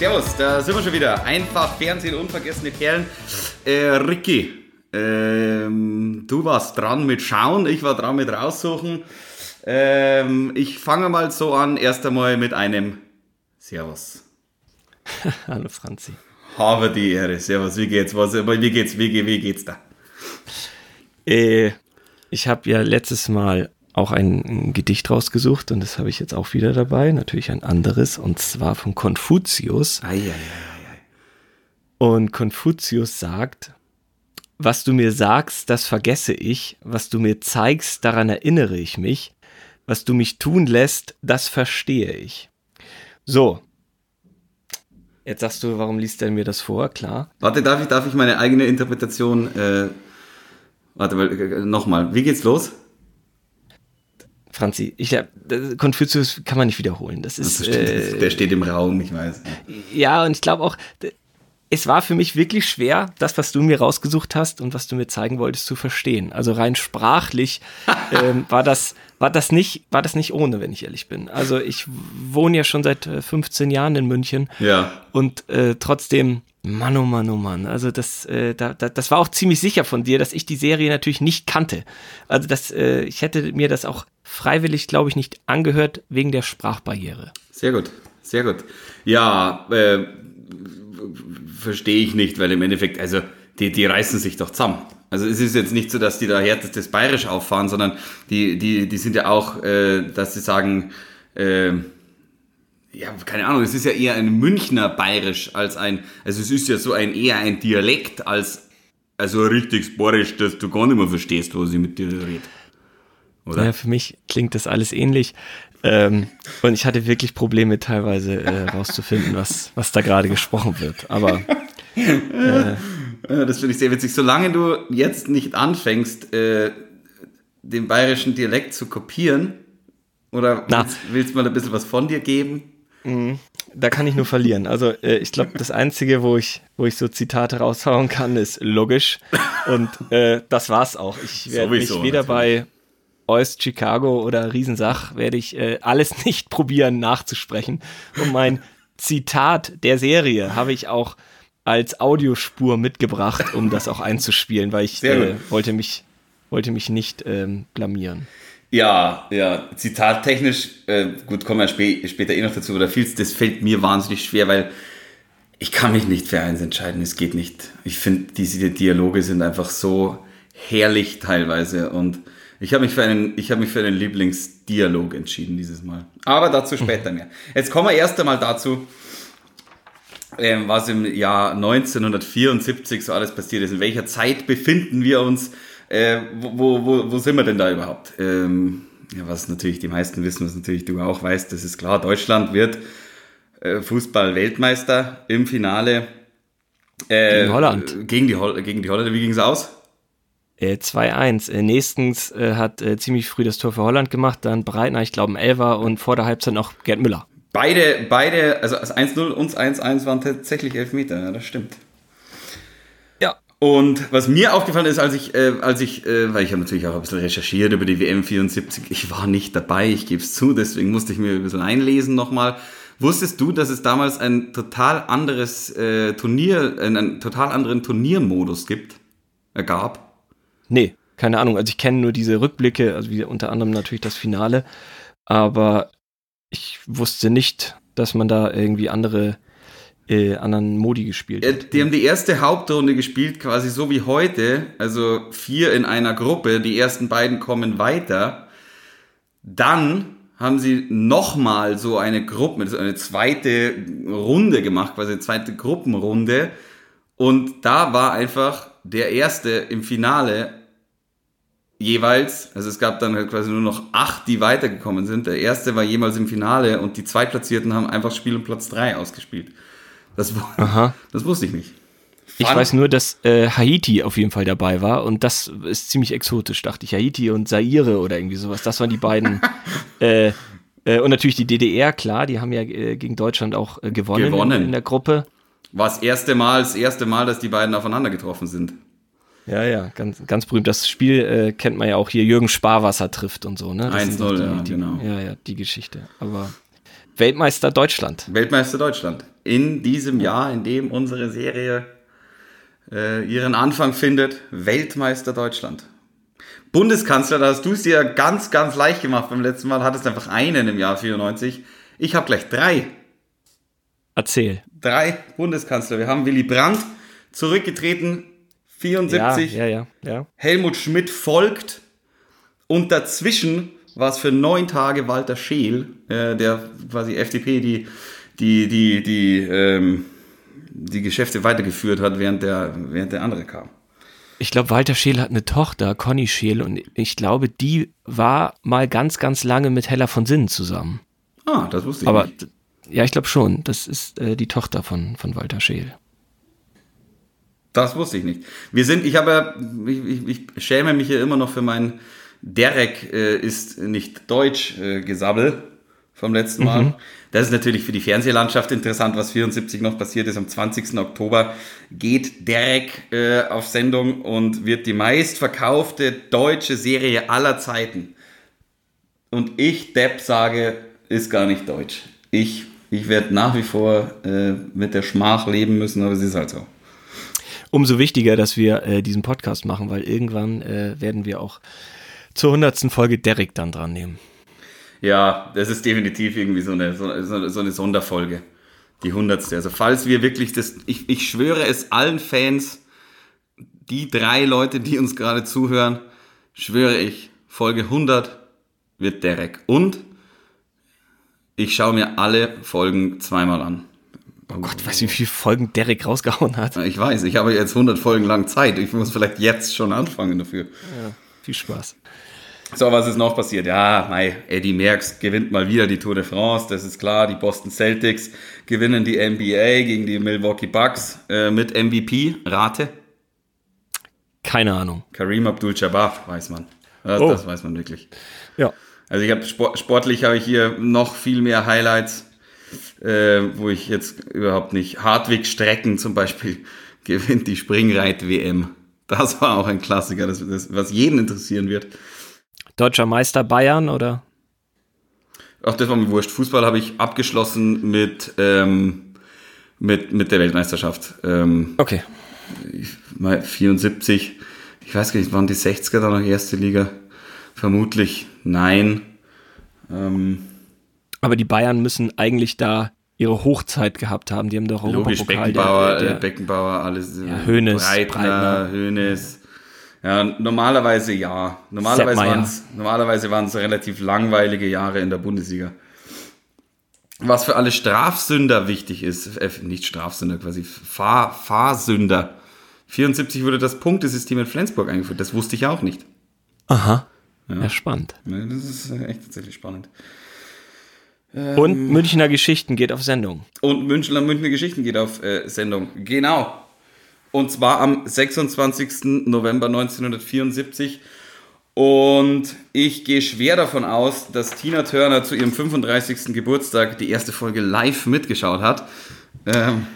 Servus, da sind wir schon wieder. Einfach Fernsehen, unvergessene Perlen. Äh, Ricky, ähm, du warst dran mit Schauen, ich war dran mit Raussuchen. Ähm, ich fange mal so an, erst einmal mit einem Servus. Hallo Franzi. Habe die Ehre. Servus, wie geht's? Was, wie geht's? Wie, wie geht's da? Äh, ich habe ja letztes Mal auch ein, ein, Gedicht rausgesucht und das habe ich jetzt auch wieder dabei. Natürlich ein anderes und zwar von Konfuzius. Ei, ei, ei, und Konfuzius sagt, was du mir sagst, das vergesse ich, was du mir zeigst, daran erinnere ich mich, was du mich tun lässt, das verstehe ich. So. Jetzt sagst du, warum liest er mir das vor? Klar. Warte, darf ich, darf ich meine eigene Interpretation, äh, warte, äh, nochmal, wie geht's los? Franzi, ich hab, Konfuzius kann man nicht wiederholen. Das ist, das steht, äh, der steht im Raum, ich weiß. Ja, und ich glaube auch, es war für mich wirklich schwer, das, was du mir rausgesucht hast und was du mir zeigen wolltest, zu verstehen. Also rein sprachlich ähm, war das war das nicht war das nicht ohne, wenn ich ehrlich bin. Also ich wohne ja schon seit 15 äh, Jahren in München. Ja. Und äh, trotzdem Mann, oh Mann, oh Mann. Also das, äh, da, da, das war auch ziemlich sicher von dir, dass ich die Serie natürlich nicht kannte. Also das, äh, ich hätte mir das auch freiwillig, glaube ich, nicht angehört wegen der Sprachbarriere. Sehr gut, sehr gut. Ja, äh, verstehe ich nicht, weil im Endeffekt, also die, die reißen sich doch zusammen. Also es ist jetzt nicht so, dass die da härtestes Bayerisch auffahren, sondern die, die, die sind ja auch, äh, dass sie sagen, äh, ja, keine Ahnung, es ist ja eher ein Münchner Bayerisch als ein, also es ist ja so ein eher ein Dialekt als also richtig Bayerisch, dass du gar nicht mehr verstehst, wo sie mit dir redet. Oder? Ja, für mich klingt das alles ähnlich. Ähm, und ich hatte wirklich Probleme teilweise äh, rauszufinden, was, was da gerade gesprochen wird. Aber äh, das finde ich sehr witzig. Solange du jetzt nicht anfängst, äh, den bayerischen Dialekt zu kopieren, oder willst, willst du mal ein bisschen was von dir geben? Mhm. Da kann ich nur verlieren. Also äh, ich glaube, das Einzige, wo ich, wo ich so Zitate raushauen kann, ist logisch. Und äh, das war's auch. Ich werde mich weder natürlich. bei Oist Chicago oder Riesensach werde ich äh, alles nicht probieren nachzusprechen. Und mein Zitat der Serie habe ich auch als Audiospur mitgebracht, um das auch einzuspielen, weil ich äh, wollte mich wollte mich nicht ähm, blamieren. Ja, ja, zitattechnisch, äh, gut, kommen wir spä später eh noch dazu, oder vieles, das fällt mir wahnsinnig schwer, weil ich kann mich nicht für eins entscheiden, es geht nicht. Ich finde, diese Dialoge sind einfach so herrlich teilweise und ich habe mich für einen, ich habe mich für einen Lieblingsdialog entschieden dieses Mal. Aber dazu später mehr. Jetzt kommen wir erst einmal dazu, ähm, was im Jahr 1974 so alles passiert ist. In welcher Zeit befinden wir uns? Äh, wo, wo, wo sind wir denn da überhaupt? Ähm, ja, was natürlich die meisten wissen, was natürlich du auch weißt, das ist klar, Deutschland wird äh, Fußball-Weltmeister im Finale. Äh, gegen Holland. Gegen die, Hol gegen die Holländer. Wie ging es aus? Äh, 2-1. Äh, nächstens äh, hat äh, ziemlich früh das Tor für Holland gemacht, dann Breitner, ich glaube, ein Elfer und vor der Halbzeit noch Gerd Müller. Beide, beide, also das 1-0 und 1-1 waren tatsächlich Elfmeter, ja, das stimmt. Und was mir aufgefallen ist, als ich, äh, als ich, äh, weil ich habe natürlich auch ein bisschen recherchiert über die WM 74, ich war nicht dabei, ich gebe es zu, deswegen musste ich mir ein bisschen einlesen nochmal. Wusstest du, dass es damals ein total anderes äh, Turnier, einen, einen total anderen Turniermodus gibt, äh, gab? Nee, keine Ahnung. Also ich kenne nur diese Rückblicke, also wie unter anderem natürlich das Finale, aber ich wusste nicht, dass man da irgendwie andere äh, anderen Modi gespielt ja, Die haben die erste Hauptrunde gespielt, quasi so wie heute. Also vier in einer Gruppe. Die ersten beiden kommen weiter. Dann haben sie nochmal so eine Gruppe, also eine zweite Runde gemacht, quasi eine zweite Gruppenrunde. Und da war einfach der erste im Finale jeweils, also es gab dann halt quasi nur noch acht, die weitergekommen sind. Der erste war jemals im Finale und die Zweitplatzierten haben einfach Spiel um Platz drei ausgespielt. Das, Aha. das wusste ich nicht. Fun. Ich weiß nur, dass äh, Haiti auf jeden Fall dabei war und das ist ziemlich exotisch, dachte ich. Haiti und Zaire oder irgendwie sowas. Das waren die beiden. äh, äh, und natürlich die DDR, klar, die haben ja äh, gegen Deutschland auch äh, gewonnen, gewonnen. In, in, der Gruppe. War das erste Mal, das erste Mal, dass die beiden aufeinander getroffen sind. Ja, ja, ganz, ganz berühmt. Das Spiel äh, kennt man ja auch hier. Jürgen Sparwasser trifft und so, ne? 1-0, ja, genau. Ja, ja, die Geschichte. Aber Weltmeister Deutschland. Weltmeister Deutschland. In diesem Jahr, in dem unsere Serie äh, ihren Anfang findet, Weltmeister Deutschland. Bundeskanzler, da hast du es dir ganz, ganz leicht gemacht beim letzten Mal, hattest einfach einen im Jahr 94. Ich habe gleich drei. Erzähl. Drei Bundeskanzler. Wir haben Willy Brandt zurückgetreten, 74. Ja, ja, ja, ja. Helmut Schmidt folgt. Und dazwischen war es für neun Tage Walter Scheel, äh, der quasi FDP die, die, die, die, ähm, die Geschäfte weitergeführt hat, während der, während der andere kam. Ich glaube, Walter Scheel hat eine Tochter, Conny Scheel, und ich glaube, die war mal ganz, ganz lange mit Hella von Sinnen zusammen. Ah, das wusste ich Aber, nicht. Ja, ich glaube schon. Das ist äh, die Tochter von, von Walter Scheel. Das wusste ich nicht. Wir sind, ich habe, ich, ich, ich schäme mich ja immer noch für mein Derek äh, ist nicht deutsch äh, Gesabbel vom letzten Mal. Mhm. Das ist natürlich für die Fernsehlandschaft interessant, was 74 noch passiert ist. Am 20. Oktober geht Derek äh, auf Sendung und wird die meistverkaufte deutsche Serie aller Zeiten. Und ich, Depp, sage, ist gar nicht deutsch. Ich, ich werde nach wie vor äh, mit der Schmach leben müssen, aber es ist halt so. Umso wichtiger, dass wir äh, diesen Podcast machen, weil irgendwann äh, werden wir auch zur hundertsten Folge Derek dann dran nehmen. Ja, das ist definitiv irgendwie so eine, so, so eine Sonderfolge. Die hundertste. Also falls wir wirklich das, ich, ich schwöre es allen Fans, die drei Leute, die uns gerade zuhören, schwöre ich, Folge 100 wird Derek. Und ich schaue mir alle Folgen zweimal an. Oh Gott, weißt du, wie viele Folgen Derek rausgehauen hat? Ich weiß, ich habe jetzt 100 Folgen lang Zeit. Ich muss vielleicht jetzt schon anfangen dafür. Ja, viel Spaß. So, was ist noch passiert? Ja, mei, Eddie Merckx gewinnt mal wieder die Tour de France, das ist klar. Die Boston Celtics gewinnen die NBA gegen die Milwaukee Bucks äh, mit MVP. Rate? Keine Ahnung. Kareem Abdul-Jabbar, weiß man. Das, oh. das, weiß man wirklich. Ja. Also ich habe Sport, sportlich habe ich hier noch viel mehr Highlights, äh, wo ich jetzt überhaupt nicht. Hartwig Strecken zum Beispiel gewinnt die Springreit-WM. Das war auch ein Klassiker, das, das, was jeden interessieren wird. Deutscher Meister Bayern oder? Ach, das war mir wurscht. Fußball habe ich abgeschlossen mit, ähm, mit, mit der Weltmeisterschaft. Ähm, okay. Ich, 74, ich weiß gar nicht, waren die 60er dann noch erste Liga? Vermutlich nein. Ähm, Aber die Bayern müssen eigentlich da ihre Hochzeit gehabt haben. Die haben doch Logisch, Beckenbauer, der, der, Beckenbauer, alles. Ja, Hönes, Breitner, Breitner. Hönes. Ja, normalerweise ja. Normalerweise waren es normalerweise waren's relativ langweilige Jahre in der Bundesliga. Was für alle Strafsünder wichtig ist, äh, nicht Strafsünder, quasi Fahr Fahrsünder. 74 wurde das Punktesystem in Flensburg eingeführt. Das wusste ich auch nicht. Aha. Ja, ja spannend. Das ist echt tatsächlich spannend. Und ähm, Münchner Geschichten geht auf Sendung. Und Münchner, Münchner Geschichten geht auf äh, Sendung. Genau. Und zwar am 26. November 1974. Und ich gehe schwer davon aus, dass Tina Turner zu ihrem 35. Geburtstag die erste Folge live mitgeschaut hat. Ähm,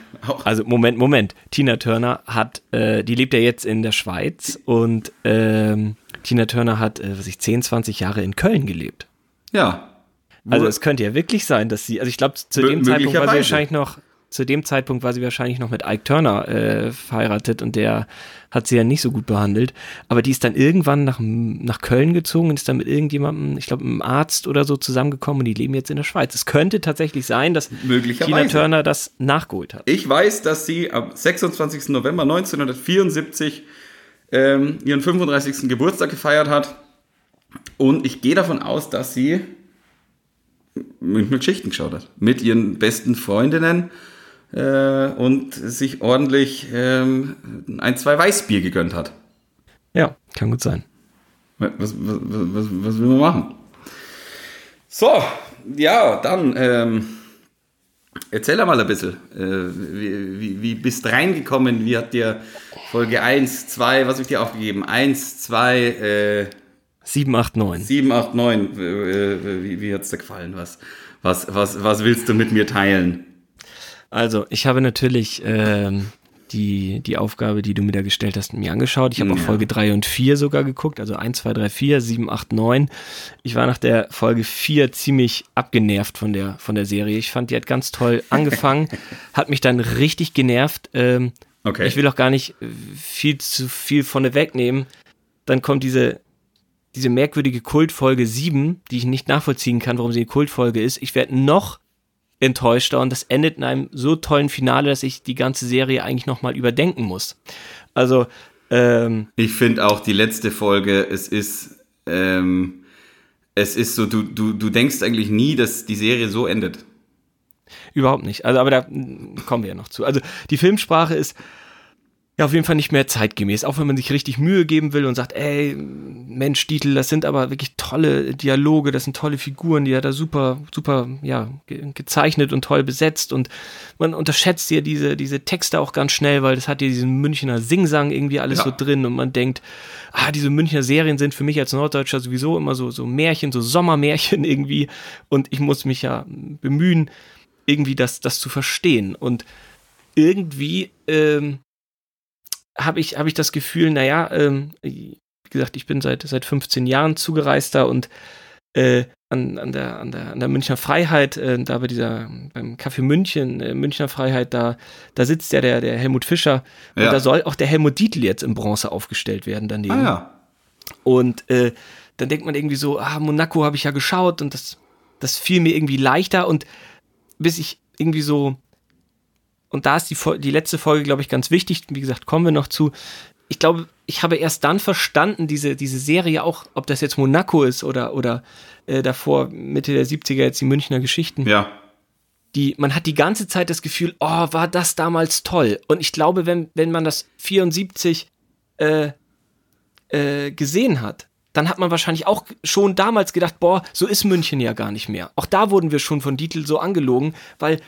also Moment, Moment. Tina Turner hat, äh, die lebt ja jetzt in der Schweiz und ähm, Tina Turner hat, äh, was ich, 10, 20 Jahre in Köln gelebt. Ja. Also es könnte ja wirklich sein, dass sie, also ich glaube, zu dem Zeitpunkt war sie wahrscheinlich noch zu dem Zeitpunkt war sie wahrscheinlich noch mit Ike Turner äh, verheiratet und der hat sie ja nicht so gut behandelt. Aber die ist dann irgendwann nach, nach Köln gezogen und ist dann mit irgendjemandem, ich glaube, einem Arzt oder so zusammengekommen und die leben jetzt in der Schweiz. Es könnte tatsächlich sein, dass Tina Turner das nachgeholt hat. Ich weiß, dass sie am 26. November 1974 ähm, ihren 35. Geburtstag gefeiert hat. Und ich gehe davon aus, dass sie Münchner Geschichten geschaut hat. Mit ihren besten Freundinnen äh, und sich ordentlich ähm, ein, zwei Weißbier gegönnt hat. Ja, kann gut sein. Was, was, was, was will man machen? So, ja, dann ähm, erzähl mal ein bisschen. Äh, wie, wie, wie bist reingekommen? Wie hat dir Folge 1, 2, was habe ich dir aufgegeben? 1, 2, äh, 7, 8, 9. 7, 8, 9. Wie, wie hat es dir gefallen? Was, was, was, was willst du mit mir teilen? Also, ich habe natürlich ähm, die, die Aufgabe, die du mir da gestellt hast, mir angeschaut. Ich habe ja. auch Folge 3 und 4 sogar geguckt, also 1, 2, 3, 4, 7, 8, 9. Ich war nach der Folge 4 ziemlich abgenervt von der, von der Serie. Ich fand, die hat ganz toll angefangen, hat mich dann richtig genervt. Ähm, okay. Ich will auch gar nicht viel zu viel von wegnehmen. Dann kommt diese, diese merkwürdige Kultfolge 7, die ich nicht nachvollziehen kann, warum sie eine Kultfolge ist. Ich werde noch enttäuschter und das endet in einem so tollen Finale, dass ich die ganze Serie eigentlich nochmal überdenken muss. Also, ähm, Ich finde auch die letzte Folge, es ist, ähm, es ist so, du, du, du denkst eigentlich nie, dass die Serie so endet. Überhaupt nicht. Also, aber da kommen wir ja noch zu. Also, die Filmsprache ist ja, auf jeden Fall nicht mehr zeitgemäß. Auch wenn man sich richtig Mühe geben will und sagt, ey, Mensch, Dietl, das sind aber wirklich tolle Dialoge, das sind tolle Figuren, die hat er super, super, ja, ge gezeichnet und toll besetzt und man unterschätzt ja diese, diese Texte auch ganz schnell, weil das hat ja diesen Münchner Singsang irgendwie alles ja. so drin und man denkt, ah, diese Münchner Serien sind für mich als Norddeutscher sowieso immer so, so Märchen, so Sommermärchen irgendwie und ich muss mich ja bemühen, irgendwie das, das zu verstehen und irgendwie, ähm, habe ich, hab ich das Gefühl, naja, ähm, wie gesagt, ich bin seit, seit 15 Jahren Zugereister und äh, an, an, der, an, der, an der Münchner Freiheit, äh, da bei dieser, beim Café München, äh, Münchner Freiheit, da, da sitzt ja der, der Helmut Fischer ja. und da soll auch der Helmut Dietl jetzt in Bronze aufgestellt werden daneben. Ah, ja. Und äh, dann denkt man irgendwie so, ah, Monaco habe ich ja geschaut und das, das fiel mir irgendwie leichter und bis ich irgendwie so und da ist die, die letzte Folge, glaube ich, ganz wichtig. Wie gesagt, kommen wir noch zu. Ich glaube, ich habe erst dann verstanden, diese, diese Serie auch, ob das jetzt Monaco ist oder, oder äh, davor Mitte der 70er jetzt die Münchner Geschichten. Ja. Die, man hat die ganze Zeit das Gefühl, oh, war das damals toll. Und ich glaube, wenn, wenn man das 74 äh, äh, gesehen hat, dann hat man wahrscheinlich auch schon damals gedacht, boah, so ist München ja gar nicht mehr. Auch da wurden wir schon von Dietl so angelogen, weil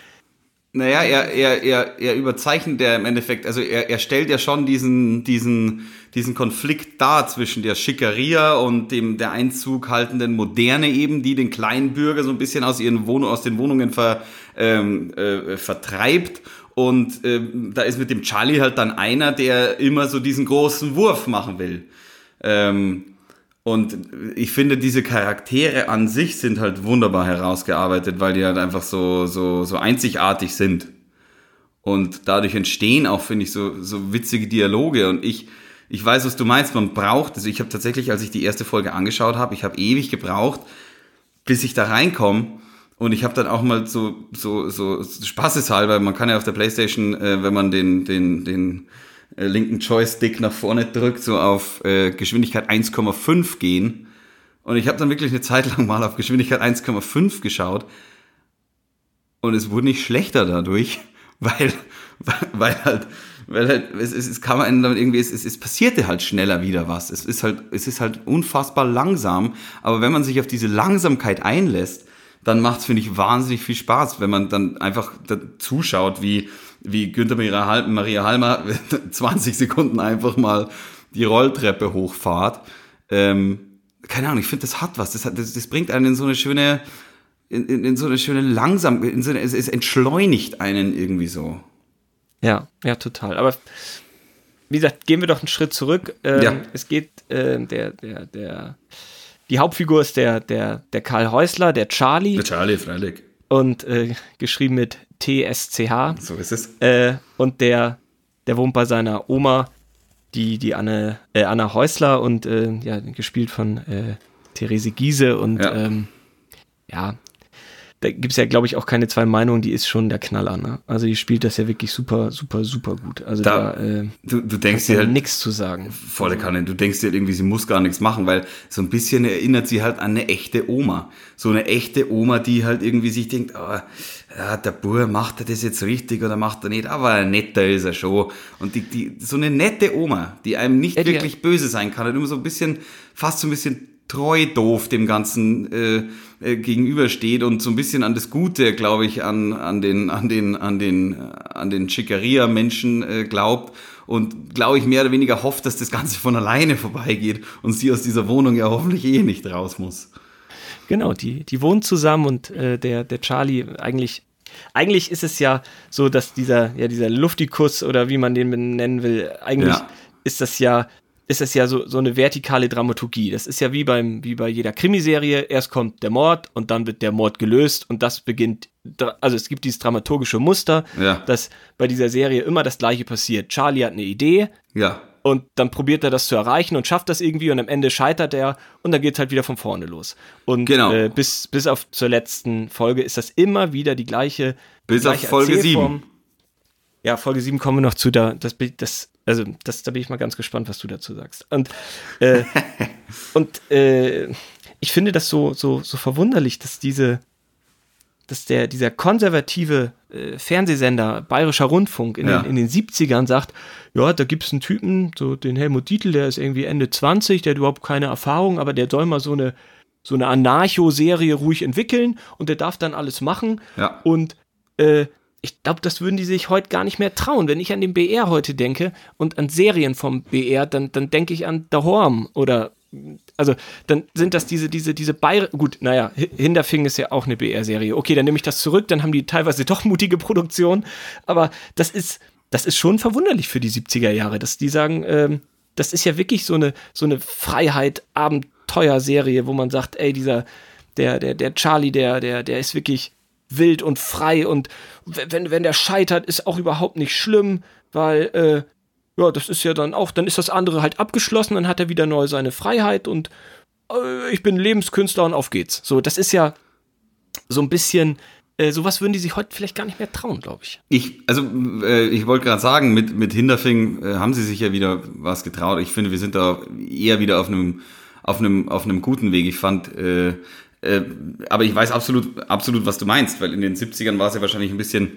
naja, er, er, er, er überzeichnet ja im Endeffekt, also er, er stellt ja schon diesen, diesen, diesen Konflikt dar zwischen der Schickeria und dem der Einzug haltenden Moderne eben, die den kleinen Bürger so ein bisschen aus ihren Wohnungen, aus den Wohnungen ver, ähm, äh, vertreibt. Und ähm, da ist mit dem Charlie halt dann einer, der immer so diesen großen Wurf machen will. Ähm, und ich finde, diese Charaktere an sich sind halt wunderbar herausgearbeitet, weil die halt einfach so, so, so einzigartig sind. Und dadurch entstehen auch, finde ich, so, so witzige Dialoge. Und ich, ich weiß, was du meinst, man braucht, also ich habe tatsächlich, als ich die erste Folge angeschaut habe, ich habe ewig gebraucht, bis ich da reinkomme. Und ich habe dann auch mal so, so, so spaßeshalber, man kann ja auf der Playstation, äh, wenn man den, den, den äh, linken Joystick nach vorne drückt, so auf äh, Geschwindigkeit 1,5 gehen. Und ich habe dann wirklich eine Zeit lang mal auf Geschwindigkeit 1,5 geschaut. Und es wurde nicht schlechter dadurch, weil, weil halt, weil halt, es, es, es kam einem dann irgendwie, es, es, es passierte halt schneller wieder was. Es ist halt, es ist halt unfassbar langsam. Aber wenn man sich auf diese Langsamkeit einlässt, dann macht es, finde ich, wahnsinnig viel Spaß, wenn man dann einfach zuschaut, wie, wie Günther Maria Halmer 20 Sekunden einfach mal die Rolltreppe hochfahrt. Ähm, keine Ahnung, ich finde, das hat was. Das, hat, das, das, bringt einen in so eine schöne, in, in, in so eine schöne langsam, in so eine, es, es entschleunigt einen irgendwie so. Ja, ja, total. Aber wie gesagt, gehen wir doch einen Schritt zurück. Ähm, ja. Es geht, äh, der, der, der, die Hauptfigur ist der, der, der Karl Häusler, der Charlie. Der Charlie, freilich. Und äh, geschrieben mit TSCH. So ist es. Äh, und der, der wohnt bei seiner Oma, die, die Anne, äh, Anna Häusler und äh, ja, gespielt von äh, Therese Giese und ja, ähm, ja da gibt es ja, glaube ich, auch keine zwei Meinungen, die ist schon der Knaller. Ne? Also die spielt das ja wirklich super, super, super gut. Also da, da äh, du, du denkst dir halt nichts zu sagen. Volle Kanne. Du denkst dir irgendwie, sie muss gar nichts machen, weil so ein bisschen erinnert sie halt an eine echte Oma. So eine echte Oma, die halt irgendwie sich denkt, oh, ja, der Bur macht er das jetzt richtig oder macht er nicht, aber netter ist er schon. Und die, die, so eine nette Oma, die einem nicht ja, wirklich böse sein kann, und immer so ein bisschen, fast so ein bisschen treu doof dem Ganzen äh, äh, gegenübersteht und so ein bisschen an das Gute, glaube ich, an, an den, an den, an den, äh, an den Schickeria-Menschen äh, glaubt und glaube ich mehr oder weniger hofft, dass das Ganze von alleine vorbeigeht und sie aus dieser Wohnung ja hoffentlich eh nicht raus muss. Genau, die, die wohnen zusammen und äh, der, der Charlie eigentlich eigentlich ist es ja so, dass dieser, ja, dieser Luftikus oder wie man den nennen will, eigentlich ja. ist das ja ist es ja so, so eine vertikale Dramaturgie. Das ist ja wie beim, wie bei jeder Krimiserie. Erst kommt der Mord und dann wird der Mord gelöst und das beginnt, also es gibt dieses dramaturgische Muster, ja. dass bei dieser Serie immer das Gleiche passiert. Charlie hat eine Idee. Ja. Und dann probiert er das zu erreichen und schafft das irgendwie und am Ende scheitert er und dann geht es halt wieder von vorne los. Und genau. äh, bis, bis auf zur letzten Folge ist das immer wieder die gleiche. Bis gleiche auf Folge 7. Ja, Folge 7 kommen wir noch zu. Da, das, das also, das, da bin ich mal ganz gespannt, was du dazu sagst. Und, äh, und äh, ich finde das so, so, so verwunderlich, dass diese, dass der, dieser konservative äh, Fernsehsender Bayerischer Rundfunk in, ja. den, in den 70ern sagt, ja, da gibt es einen Typen, so den Helmut Dietl, der ist irgendwie Ende 20, der hat überhaupt keine Erfahrung, aber der soll mal so eine, so eine Anarcho-Serie ruhig entwickeln und der darf dann alles machen. Ja. Und äh, ich glaube, das würden die sich heute gar nicht mehr trauen. Wenn ich an den BR heute denke und an Serien vom BR, dann, dann denke ich an The Horm oder also dann sind das diese, diese, diese Bayer, gut, naja, Hinterfing ist ja auch eine BR-Serie. Okay, dann nehme ich das zurück, dann haben die teilweise doch mutige Produktionen, aber das ist, das ist schon verwunderlich für die 70er Jahre, dass die sagen, ähm, das ist ja wirklich so eine, so eine Freiheit, Abenteuerserie, wo man sagt, ey, dieser, der, der, der Charlie, der, der, der ist wirklich wild und frei und wenn, wenn der scheitert, ist auch überhaupt nicht schlimm, weil, äh, ja, das ist ja dann auch, dann ist das andere halt abgeschlossen, dann hat er wieder neu seine Freiheit und äh, ich bin Lebenskünstler und auf geht's. So, das ist ja so ein bisschen, äh, sowas würden die sich heute vielleicht gar nicht mehr trauen, glaube ich. Ich, also, äh, ich wollte gerade sagen, mit, mit Hinterfing äh, haben sie sich ja wieder was getraut. Ich finde, wir sind da eher wieder auf einem, auf auf guten Weg. Ich fand, äh, äh, aber ich weiß absolut, absolut, was du meinst, weil in den 70ern war es ja wahrscheinlich ein bisschen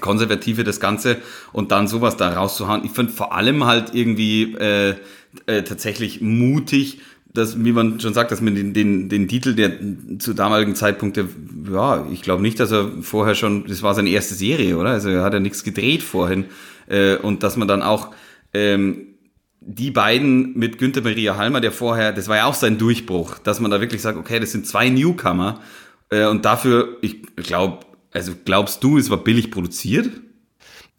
konservative das Ganze und dann sowas da rauszuhauen. Ich finde vor allem halt irgendwie äh, äh, tatsächlich mutig, dass, wie man schon sagt, dass man den, den, den Titel, der zu damaligen Zeitpunkt, ja, ich glaube nicht, dass er vorher schon, das war seine erste Serie, oder? Also er hat ja nichts gedreht vorhin. Äh, und dass man dann auch ähm, die beiden mit Günther Maria Halmer, der vorher, das war ja auch sein Durchbruch, dass man da wirklich sagt, okay, das sind zwei Newcomer äh, und dafür, ich glaube, also glaubst du, es war billig produziert?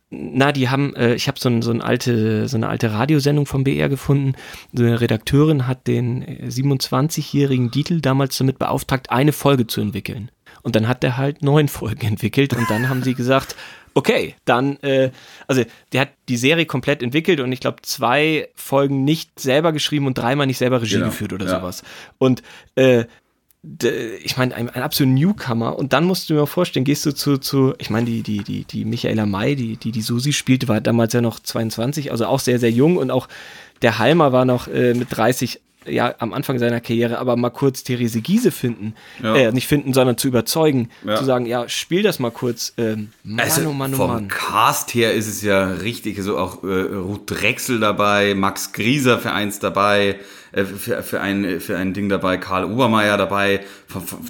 Na, die haben, äh, ich habe so, ein, so, alte, so eine alte Radiosendung vom BR gefunden. So eine Redakteurin hat den 27-jährigen Dietl damals damit beauftragt, eine Folge zu entwickeln. Und dann hat er halt neun Folgen entwickelt und dann haben sie gesagt, okay, dann, äh, also der hat die Serie komplett entwickelt und ich glaube zwei Folgen nicht selber geschrieben und dreimal nicht selber Regie genau, geführt oder ja. sowas. Und äh, ich meine, ein, ein absoluter Newcomer. Und dann musst du mir vorstellen, gehst du zu, zu ich meine, die, die, die, die Michaela May, die, die die Susi spielte, war damals ja noch 22, also auch sehr, sehr jung und auch der Halmer war noch äh, mit 30 ja, am Anfang seiner Karriere, aber mal kurz Therese Giese finden, ja. äh, nicht finden, sondern zu überzeugen, ja. zu sagen, ja, spiel das mal kurz. Ähm, Mann, also, oh Mann, oh vom Mann. Cast her ist es ja richtig, so auch äh, Ruth Drechsel dabei, Max Grieser für eins dabei, äh, für, für, ein, für ein Ding dabei, Karl Obermeier dabei.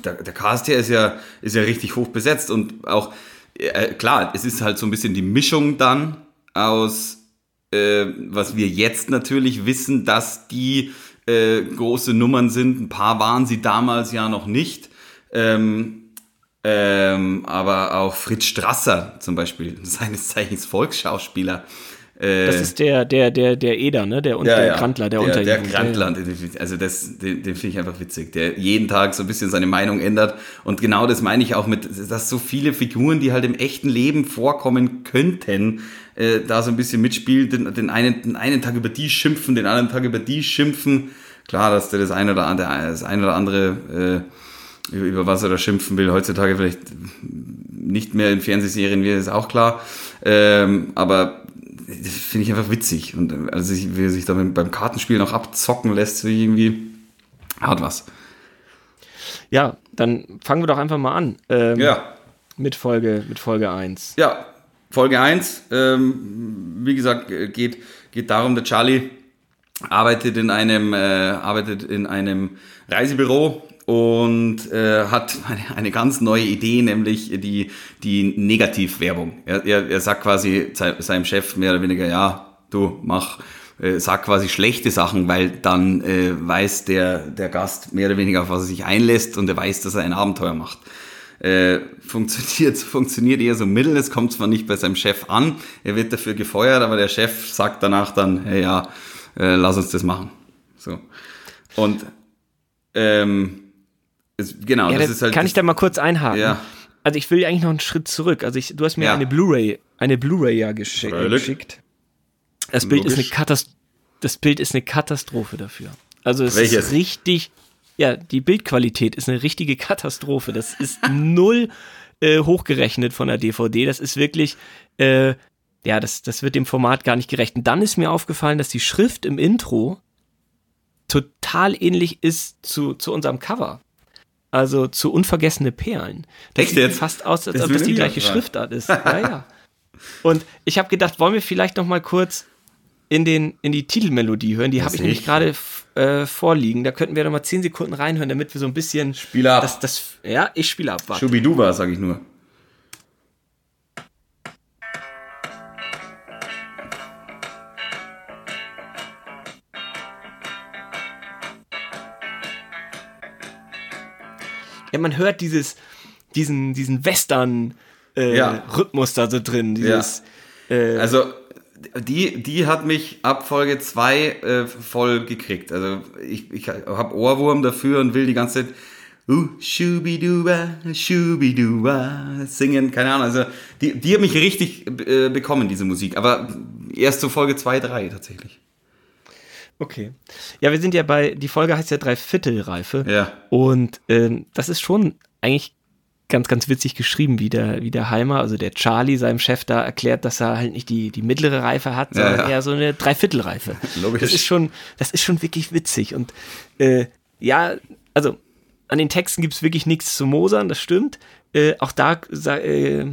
Der, der Cast her ist ja, ist ja richtig hoch besetzt und auch, äh, klar, es ist halt so ein bisschen die Mischung dann aus, äh, was wir jetzt natürlich wissen, dass die äh, große Nummern sind. Ein paar waren sie damals ja noch nicht. Ähm, ähm, aber auch Fritz Strasser zum Beispiel, seines Zeichens Volksschauspieler. Äh, das ist der, der, der, der Eder, ne? Der, ja, der ja. Krantler, der, der Der Krantler, also das, den, den finde ich einfach witzig, der jeden Tag so ein bisschen seine Meinung ändert. Und genau das meine ich auch mit, dass so viele Figuren, die halt im echten Leben vorkommen könnten, äh, da so ein bisschen mitspielt, den, den, einen, den einen Tag über die schimpfen, den anderen Tag über die schimpfen. Klar, dass der das eine oder andere, das eine oder andere äh, über, über was er da schimpfen will, heutzutage vielleicht nicht mehr in Fernsehserien wäre, ist auch klar. Ähm, aber finde ich einfach witzig. Und also wie er sich da beim Kartenspiel noch abzocken lässt, irgendwie hat was. Ja, dann fangen wir doch einfach mal an. Ähm, ja. Mit Folge, mit Folge 1. Ja, Folge 1, ähm, wie gesagt, geht, geht darum, der Charlie arbeitet in einem, äh, arbeitet in einem Reisebüro und äh, hat eine, eine, ganz neue Idee, nämlich die, die Negativwerbung. Er, er, er sagt quasi seinem Chef mehr oder weniger, ja, du mach, äh, sag quasi schlechte Sachen, weil dann äh, weiß der, der Gast mehr oder weniger, auf was er sich einlässt und er weiß, dass er ein Abenteuer macht. Äh, funktioniert, funktioniert eher so mittel. Es kommt zwar nicht bei seinem Chef an, er wird dafür gefeuert, aber der Chef sagt danach dann, hey ja, äh, lass uns das machen. So. Und ähm, es, genau, ja, das ist halt. Kann ich da mal kurz einhaken? Ja. Also ich will eigentlich noch einen Schritt zurück. Also ich, du hast mir ja. eine Blu-ray, eine Blu-ray ja geschick, geschickt. Das Bild ist eine Katastrophe. Das Bild ist eine Katastrophe dafür. Also es Welches? ist richtig, ja, die Bildqualität ist eine richtige Katastrophe. Das ist null äh, hochgerechnet von der DVD. Das ist wirklich, äh, ja, das, das wird dem Format gar nicht gerecht. Und dann ist mir aufgefallen, dass die Schrift im Intro total ähnlich ist zu, zu unserem Cover. Also zu unvergessene Perlen. Das Echt sieht jetzt? fast aus, als ob das die gleiche Schriftart ist. ja, ja. Und ich habe gedacht, wollen wir vielleicht noch mal kurz in, den, in die Titelmelodie hören. Die habe ich nämlich gerade äh, vorliegen. Da könnten wir noch mal zehn Sekunden reinhören, damit wir so ein bisschen. Spiel ab. Das, das, ja, ich spiele ab. Schubiduba, sage ich nur. ja, man hört dieses, diesen, diesen Western-Rhythmus äh, ja. da so drin. Dieses, ja. äh, also die, die hat mich ab Folge 2 äh, voll gekriegt. Also ich, ich habe Ohrwurm dafür und will die ganze Zeit uh, schubiduba, schubiduba singen, keine Ahnung. Also die, die hat mich richtig äh, bekommen, diese Musik. Aber erst zu Folge 2, 3 tatsächlich. Okay. Ja, wir sind ja bei, die Folge heißt ja Dreiviertelreife. Ja. Und ähm, das ist schon eigentlich ganz, ganz witzig geschrieben, wie der, wie der Heimer, also der Charlie, seinem Chef da erklärt, dass er halt nicht die, die mittlere Reife hat, sondern ja, ja. eher so eine Dreiviertelreife. Logisch. Das ist schon, das ist schon wirklich witzig. Und äh, ja, also an den Texten gibt es wirklich nichts zu mosern, das stimmt. Äh, auch da äh,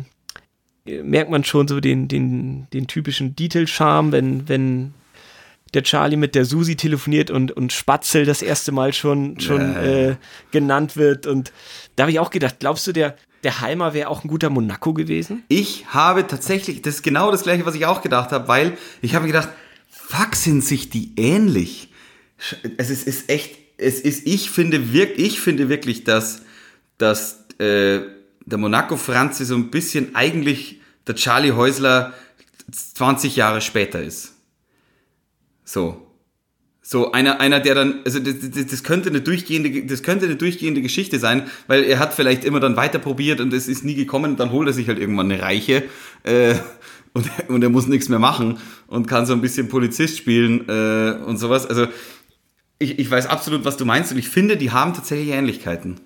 merkt man schon so den, den, den typischen Detail-Charme, wenn, wenn der Charlie mit der Susi telefoniert und, und Spatzel das erste Mal schon, schon äh, genannt wird. Und da habe ich auch gedacht, glaubst du, der, der Heimer wäre auch ein guter Monaco gewesen? Ich habe tatsächlich, das ist genau das gleiche, was ich auch gedacht habe, weil ich habe gedacht, fuck, sind sich die ähnlich. Es ist, ist echt, es ist, ich finde wirklich, ich finde wirklich, dass, dass äh, der Monaco Franzi so ein bisschen eigentlich der Charlie Häusler 20 Jahre später ist. So. So, einer, einer, der dann, also das, das, könnte eine durchgehende, das könnte eine durchgehende Geschichte sein, weil er hat vielleicht immer dann weiter probiert und es ist nie gekommen, dann holt er sich halt irgendwann eine Reiche äh, und, und er muss nichts mehr machen und kann so ein bisschen Polizist spielen äh, und sowas. Also ich, ich weiß absolut, was du meinst und ich finde, die haben tatsächlich Ähnlichkeiten.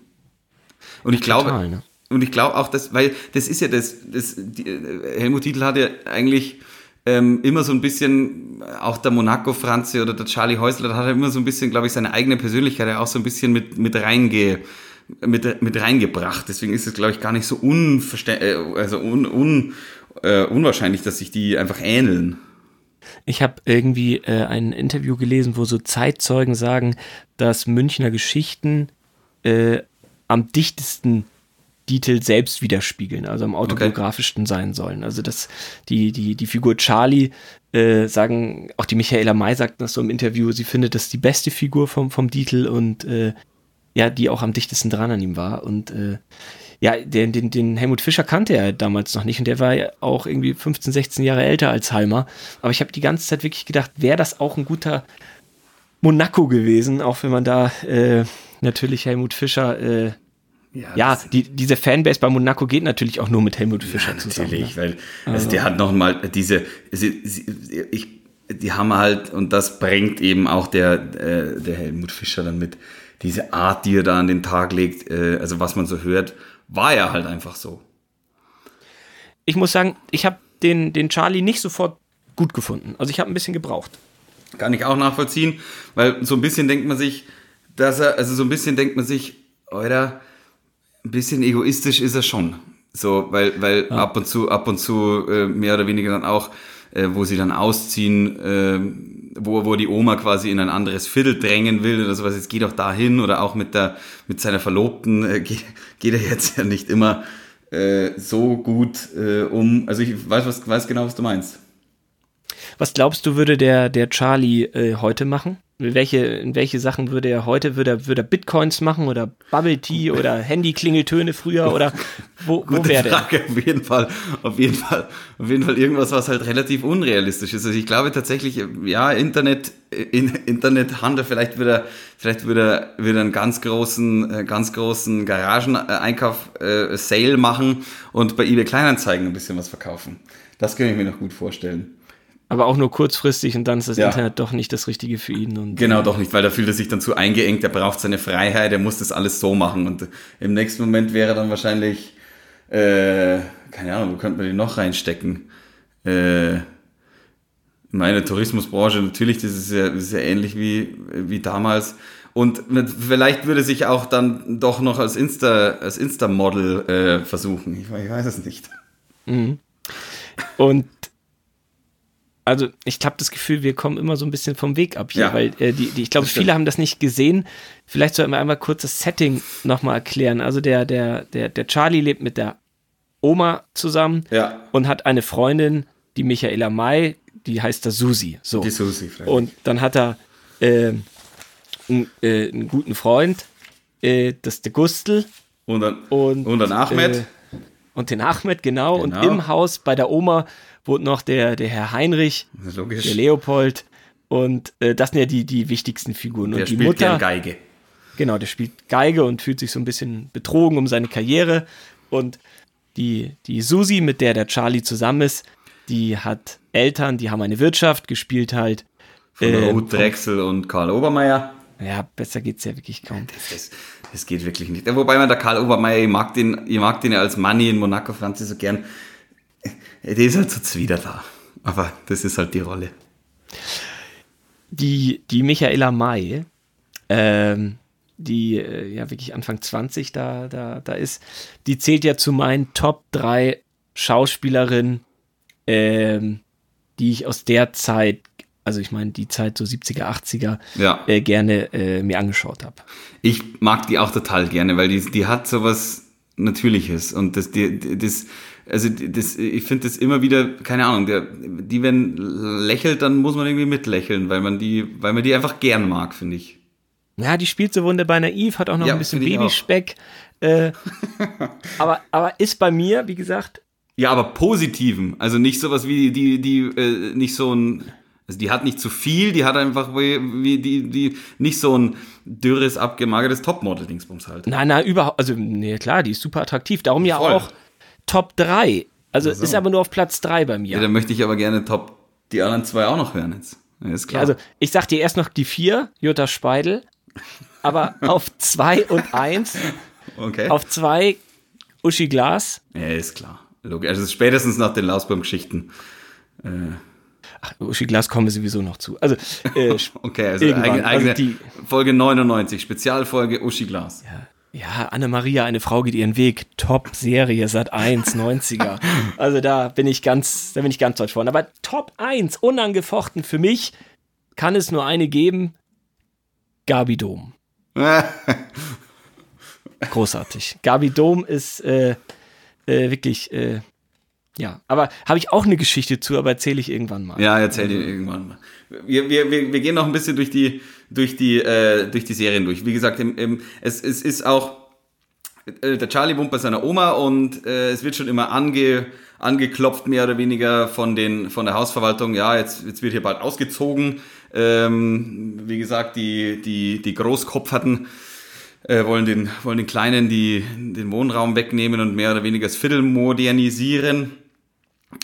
Und ich glaube, Total, ne? und ich glaube auch, dass, weil das ist ja das, das die, äh, Helmut Titel hat ja eigentlich ähm, immer so ein bisschen, auch der Monaco Franzi oder der Charlie Häusler, da hat er immer so ein bisschen, glaube ich, seine eigene Persönlichkeit auch so ein bisschen mit, mit reinge, mit, mit reingebracht. Deswegen ist es, glaube ich, gar nicht so äh, also un, un, äh, unwahrscheinlich, dass sich die einfach ähneln. Ich habe irgendwie äh, ein Interview gelesen, wo so Zeitzeugen sagen, dass Münchner Geschichten äh, am dichtesten Detail selbst widerspiegeln, also am autobiografischsten okay. sein sollen. Also dass die, die, die Figur Charlie, äh, sagen, auch die Michaela May sagt das so im Interview, sie findet das die beste Figur vom, vom Dietel und äh, ja, die auch am dichtesten dran an ihm war. Und äh, ja, den, den, den Helmut Fischer kannte er damals noch nicht und der war ja auch irgendwie 15, 16 Jahre älter als Heimer. Aber ich habe die ganze Zeit wirklich gedacht, wäre das auch ein guter Monaco gewesen, auch wenn man da äh, natürlich Helmut Fischer äh, ja, ja die, diese Fanbase bei Monaco geht natürlich auch nur mit Helmut Fischer ja, zusammen. Natürlich, ne? weil also. also der hat noch mal diese, sie, sie, ich, die haben halt, und das bringt eben auch der, äh, der Helmut Fischer dann mit, diese Art, die er da an den Tag legt, äh, also was man so hört, war ja halt einfach so. Ich muss sagen, ich habe den, den Charlie nicht sofort gut gefunden. Also ich habe ein bisschen gebraucht. Kann ich auch nachvollziehen, weil so ein bisschen denkt man sich, dass er, also so ein bisschen denkt man sich, oder ein bisschen egoistisch ist er schon. So, weil, weil ja. ab und zu, ab und zu äh, mehr oder weniger dann auch, äh, wo sie dann ausziehen, äh, wo, wo die Oma quasi in ein anderes Viertel drängen will oder sowas, jetzt geht auch dahin oder auch mit der, mit seiner Verlobten äh, geht, geht er jetzt ja nicht immer äh, so gut äh, um. Also ich weiß, was, weiß genau, was du meinst. Was glaubst du, würde der, der Charlie äh, heute machen? Welche, in welche Sachen würde er heute, würde er, würde er Bitcoins machen oder Bubble Tea oder Handy-Klingeltöne früher oder wo, wo wäre der? Auf jeden Fall, auf jeden Fall, auf jeden Fall irgendwas, was halt relativ unrealistisch ist. Also ich glaube tatsächlich, ja, Internet, in, Internethandel, vielleicht würde er, vielleicht würde er, würde einen ganz großen, äh, ganz großen Garageneinkauf, äh, Sale machen und bei eBay Kleinanzeigen ein bisschen was verkaufen. Das könnte ich mir noch gut vorstellen aber auch nur kurzfristig und dann ist das ja. Internet doch nicht das Richtige für ihn. Und, genau, doch nicht, weil da fühlt er sich dann zu eingeengt, er braucht seine Freiheit, er muss das alles so machen und im nächsten Moment wäre dann wahrscheinlich, äh, keine Ahnung, wo könnte man den noch reinstecken? Äh, meine Tourismusbranche, natürlich, das ist ja, das ist ja ähnlich wie, wie damals. Und vielleicht würde sich auch dann doch noch als Insta, als Insta-Model äh, versuchen. Ich, ich, weiß es nicht. Mhm. Und also ich habe das Gefühl, wir kommen immer so ein bisschen vom Weg ab hier, ja, weil äh, die, die, ich glaube, viele haben das nicht gesehen. Vielleicht sollten wir einmal kurz das Setting nochmal erklären. Also der, der, der, der Charlie lebt mit der Oma zusammen ja. und hat eine Freundin, die Michaela May, die heißt da Susi. So. Die Susi, vielleicht. Und dann hat er äh, einen, äh, einen guten Freund, äh, das ist der Gustl. Und dann, und, und dann Ahmed. Äh, und den Ahmed, genau. genau. Und im Haus bei der Oma wohnt noch der, der Herr Heinrich, Logisch. der Leopold. Und äh, das sind ja die, die wichtigsten Figuren. Der und die spielt Mutter, Geige. Genau, der spielt Geige und fühlt sich so ein bisschen betrogen um seine Karriere. Und die, die Susi, mit der der Charlie zusammen ist, die hat Eltern, die haben eine Wirtschaft, gespielt halt. Von äh, Ruth Drechsel und Karl Obermeier. Ja, besser geht's ja wirklich kaum. Das, das, das geht wirklich nicht. Wobei man der Karl Obermeier, ich mag den, ich mag den ja als Manni in Monaco Franzi so gern. Der ist halt so zuwider da. Aber das ist halt die Rolle. Die, die Michaela May, ähm, die äh, ja wirklich Anfang 20 da, da, da ist, die zählt ja zu meinen Top 3 Schauspielerinnen, ähm, die ich aus der Zeit, also ich meine die Zeit so 70er, 80er, ja. äh, gerne äh, mir angeschaut habe. Ich mag die auch total gerne, weil die, die hat sowas Natürliches und das, die, das also das, ich finde das immer wieder, keine Ahnung, der, die, wenn lächelt, dann muss man irgendwie mitlächeln, weil man die, weil man die einfach gern mag, finde ich. Ja, die spielt so wunderbar naiv, hat auch noch ja, ein bisschen Babyspeck. Äh, aber, aber ist bei mir, wie gesagt. Ja, aber positiven. Also nicht sowas wie die, die, äh, nicht so ein. Also die hat nicht zu viel, die hat einfach wie, wie die, die, nicht so ein dürres, abgemagertes Topmodel-Dingsbums halt. Nein, nein, überhaupt, also, nee, klar, die ist super attraktiv. Darum ja Voll. auch Top 3. Also so. ist aber nur auf Platz 3 bei mir. Ja, dann möchte ich aber gerne Top, die anderen zwei auch noch hören jetzt. Ja, ist klar. Ja, also ich sag dir erst noch die 4, Jutta Speidel. Aber auf 2 und 1. Okay. Auf 2 Uschi Glas. Ja, ist klar. Logisch. Also spätestens nach den Lausbaum-Geschichten. Äh. Ach, Uschi Glas kommen wir sowieso noch zu. Also, äh, okay, also eigene, eigene also die, Folge 99, Spezialfolge Uschi Glas. Ja, ja, Anne-Maria, eine Frau geht ihren Weg. Top-Serie, seit 1, 90er. Also da bin ich ganz, da bin ich ganz deutsch vorne. Aber Top 1, unangefochten für mich, kann es nur eine geben. Gabi Dom. Großartig. Gabi Dom ist äh, äh, wirklich, äh, ja. Aber habe ich auch eine Geschichte zu, aber erzähle ich irgendwann mal. Ja, erzähl dir irgendwann mal. Wir, wir, wir, wir gehen noch ein bisschen durch die, durch die, äh, durch die Serien durch. Wie gesagt, im, im, es, es ist auch, äh, der Charlie wohnt bei seiner Oma und äh, es wird schon immer ange, angeklopft, mehr oder weniger von, den, von der Hausverwaltung. Ja, jetzt, jetzt wird hier bald ausgezogen. Ähm, wie gesagt, die, die, die Großkopferten äh, wollen, den, wollen den Kleinen die, den Wohnraum wegnehmen und mehr oder weniger das Viertel modernisieren.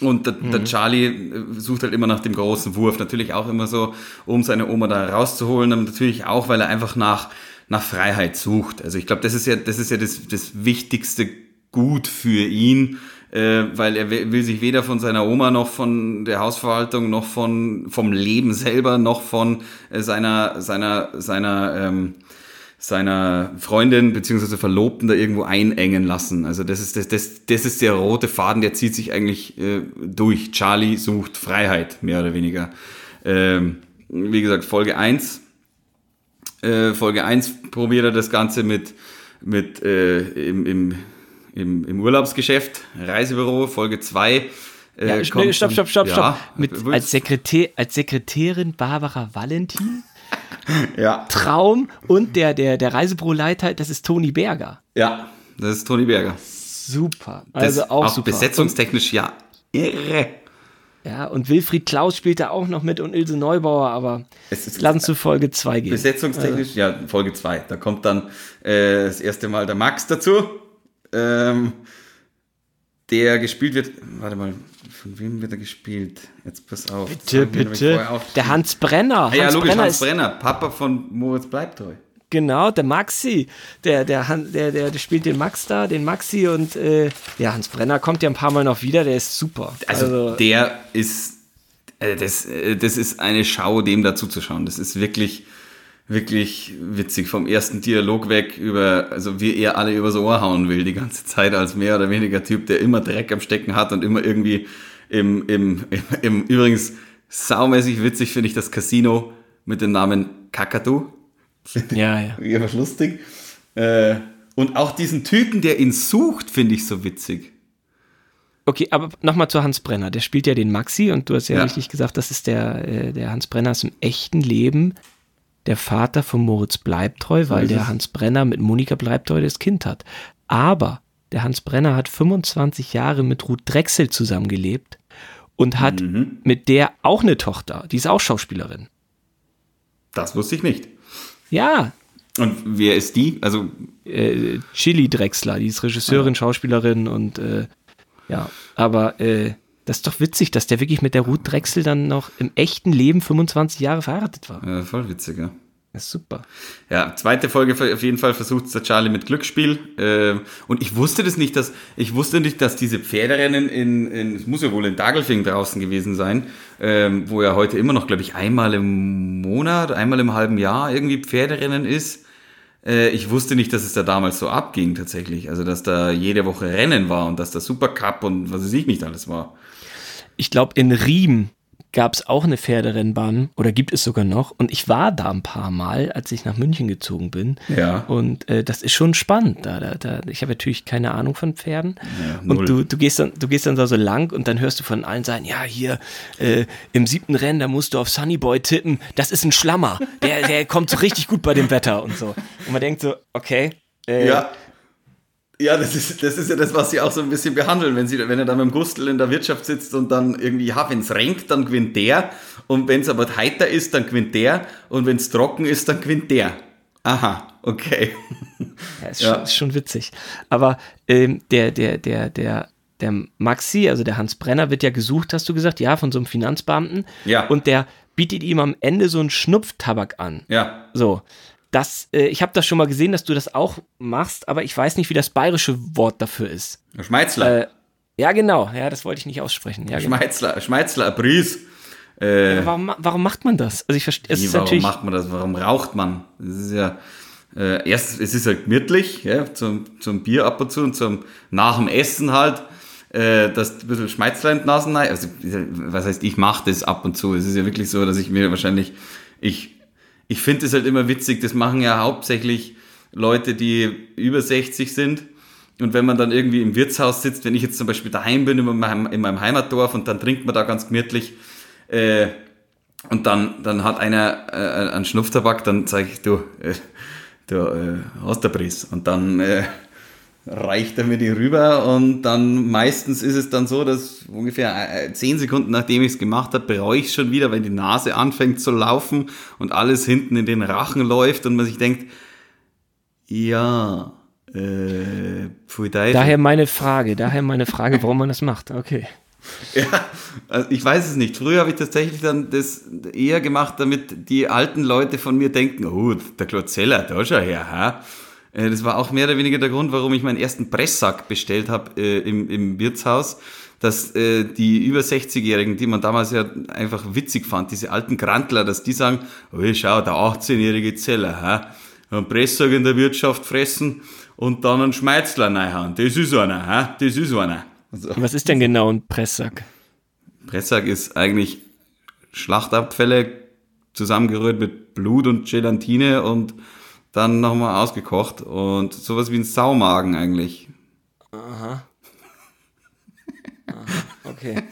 Und der, mhm. der, Charlie äh, sucht halt immer nach dem großen Wurf. Natürlich auch immer so, um seine Oma da rauszuholen. Und natürlich auch, weil er einfach nach, nach Freiheit sucht. Also ich glaube, das ist ja, das ist ja das, das wichtigste Gut für ihn, äh, weil er will sich weder von seiner Oma noch von der Hausverwaltung noch von, vom Leben selber noch von äh, seiner, seiner, seiner, ähm, seiner Freundin beziehungsweise Verlobten da irgendwo einengen lassen. Also das ist das, das, das ist der rote Faden, der zieht sich eigentlich äh, durch. Charlie sucht Freiheit, mehr oder weniger. Ähm, wie gesagt, Folge 1. Äh, Folge 1 probiert er das Ganze mit, mit äh, im, im, im, im Urlaubsgeschäft, Reisebüro, Folge 2. Äh, ja, stopp, stopp, stopp, stopp, ja, stopp. Mit, als, Sekretär, als Sekretärin Barbara Valentin? Ja. Traum. Und der, der, der Reisebüroleiter, das ist Toni Berger. Ja, das ist Toni Berger. Super. Also das auch, auch super. Besetzungstechnisch ja irre. Ja, und Wilfried Klaus spielt da auch noch mit und Ilse Neubauer, aber es ist, lass uns zu Folge 2 gehen. Besetzungstechnisch, also. ja, Folge 2. Da kommt dann äh, das erste Mal der Max dazu, ähm, der gespielt wird. Warte mal, von wem wird er gespielt? Jetzt pass auf. Bitte, bitte. Der Hans Brenner. Ah, ja, Hans logisch, Brenner Hans Brenner, Papa von Moritz Bleibtreu. Genau, der Maxi, der, der, der, der, der spielt den Max da, den Maxi und äh, ja, Hans Brenner kommt ja ein paar Mal noch wieder, der ist super. Also, also der ist, äh, das, äh, das ist eine Schau, dem dazu zu schauen. Das ist wirklich, wirklich witzig. Vom ersten Dialog weg über, also wie er alle übers Ohr hauen will, die ganze Zeit als mehr oder weniger Typ, der immer Dreck am Stecken hat und immer irgendwie im, im, im, im übrigens saumäßig witzig finde ich das Casino mit dem Namen Kakadu ja, ja. Irgendwas lustig. Äh, und auch diesen Typen, der ihn sucht, finde ich so witzig. Okay, aber nochmal zu Hans Brenner. Der spielt ja den Maxi und du hast ja, ja. richtig gesagt, das ist der, äh, der Hans Brenner ist im echten Leben der Vater von Moritz Bleibtreu, weil der Hans Brenner mit Monika Bleibtreu das Kind hat. Aber der Hans Brenner hat 25 Jahre mit Ruth Drechsel zusammengelebt und hat mhm. mit der auch eine Tochter. Die ist auch Schauspielerin. Das wusste ich nicht. Ja. Und wer ist die? Also äh, Chili Drexler, die ist Regisseurin, ja. Schauspielerin und äh, ja, aber äh, das ist doch witzig, dass der wirklich mit der Ruth Drexel dann noch im echten Leben 25 Jahre verheiratet war. Ja, voll witzig, ja. Ist super. Ja, zweite Folge auf jeden Fall versucht der Charlie mit Glücksspiel. Ähm, und ich wusste das nicht, dass ich wusste nicht, dass diese Pferderennen in, in es muss ja wohl in Dagelfing draußen gewesen sein, ähm, wo ja heute immer noch, glaube ich, einmal im Monat, einmal im halben Jahr irgendwie Pferderennen ist. Äh, ich wusste nicht, dass es da damals so abging tatsächlich. Also, dass da jede Woche Rennen war und dass da Supercup und was weiß ich nicht alles war. Ich glaube, in Riem gab es auch eine Pferderennbahn oder gibt es sogar noch. Und ich war da ein paar Mal, als ich nach München gezogen bin. Ja. Und äh, das ist schon spannend. Da, da, da. Ich habe natürlich keine Ahnung von Pferden. Ja, und du, du, gehst dann, du gehst dann da so lang und dann hörst du von allen sagen, ja, hier äh, im siebten Rennen, da musst du auf Sunnyboy tippen. Das ist ein Schlammer. Der, der kommt so richtig gut bei dem Wetter und so. Und man denkt so, okay. Äh, ja. Ja, das ist, das ist ja das, was sie auch so ein bisschen behandeln. Wenn, sie, wenn er dann mit dem Gustl in der Wirtschaft sitzt und dann irgendwie, ja, wenn es renkt, dann gewinnt der. Und wenn es aber heiter ist, dann gewinnt der. Und wenn es trocken ist, dann gewinnt der. Aha, okay. Ja, ist, ja. Schon, ist schon witzig. Aber ähm, der, der, der, der, der Maxi, also der Hans Brenner, wird ja gesucht, hast du gesagt, ja, von so einem Finanzbeamten. Ja. Und der bietet ihm am Ende so einen Schnupftabak an. Ja. So das, äh, ich habe das schon mal gesehen, dass du das auch machst, aber ich weiß nicht, wie das bayerische Wort dafür ist. Schmeizler. Äh, ja, genau. Ja, das wollte ich nicht aussprechen. Ja. Schmeizler, genau. Schmeizler, Bries. Äh, ja, warum, warum macht man das? Also ich verstehe. es Warum macht man das? Warum raucht man? Das ist ja äh, erst, es ist ja gemütlich, ja, zum, zum Bier ab und zu und zum nach dem Essen halt. Äh, das ein bisschen Schmeizler in die Nasen Also, was heißt, ich mache das ab und zu. Es ist ja wirklich so, dass ich mir wahrscheinlich, ich ich finde es halt immer witzig, das machen ja hauptsächlich Leute, die über 60 sind. Und wenn man dann irgendwie im Wirtshaus sitzt, wenn ich jetzt zum Beispiel daheim bin in meinem, in meinem Heimatdorf und dann trinkt man da ganz gemütlich äh, und dann, dann hat einer äh, einen Schnupftabak, dann sage ich, du, äh, du äh, hast der Briss. Und dann äh, reicht er mir die rüber und dann meistens ist es dann so, dass ungefähr äh, zehn Sekunden nachdem ich es gemacht habe, bereue ich schon wieder, wenn die Nase anfängt zu laufen und alles hinten in den Rachen läuft und man sich denkt, ja, äh, Daher meine Frage, daher meine Frage, warum man das macht. Okay. Ja, also ich weiß es nicht. Früher habe ich tatsächlich dann das eher gemacht, damit die alten Leute von mir denken, oh, der Claude Zeller, da schau her, ha? Äh, das war auch mehr oder weniger der Grund, warum ich meinen ersten Presssack bestellt habe äh, im, im Wirtshaus, dass äh, die über 60-Jährigen, die man damals ja einfach witzig fand, diese alten Grantler, dass die sagen, oh, schau, der 18-jährige Zeller, ha? einen Presssack in der Wirtschaft fressen und dann einen Schmeizler reinhauen. Das ist einer, ha? das ist einer. Also, Was ist denn genau ein Presssack? Presssack ist eigentlich Schlachtabfälle zusammengerührt mit Blut und Gelatine und dann nochmal ausgekocht und sowas wie ein Saumagen eigentlich. Aha. Aha okay.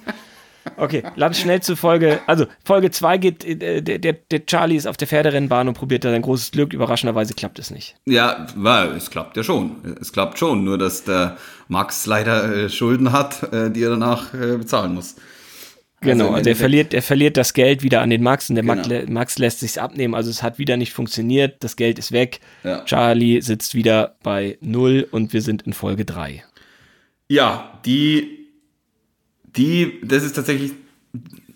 Okay, lass schnell zu Folge. Also, Folge 2 geht, äh, der, der, der, Charlie ist auf der Pferderennbahn und probiert da sein großes Glück. Überraschenderweise klappt es nicht. Ja, weil es klappt ja schon. Es klappt schon, nur dass der Max leider äh, Schulden hat, äh, die er danach bezahlen muss. Genau, also, also er verliert, er verliert das Geld wieder an den Max und der genau. Max, Max lässt sich's abnehmen. Also es hat wieder nicht funktioniert, das Geld ist weg. Ja. Charlie sitzt wieder bei null und wir sind in Folge 3. Ja, die, die, das ist tatsächlich,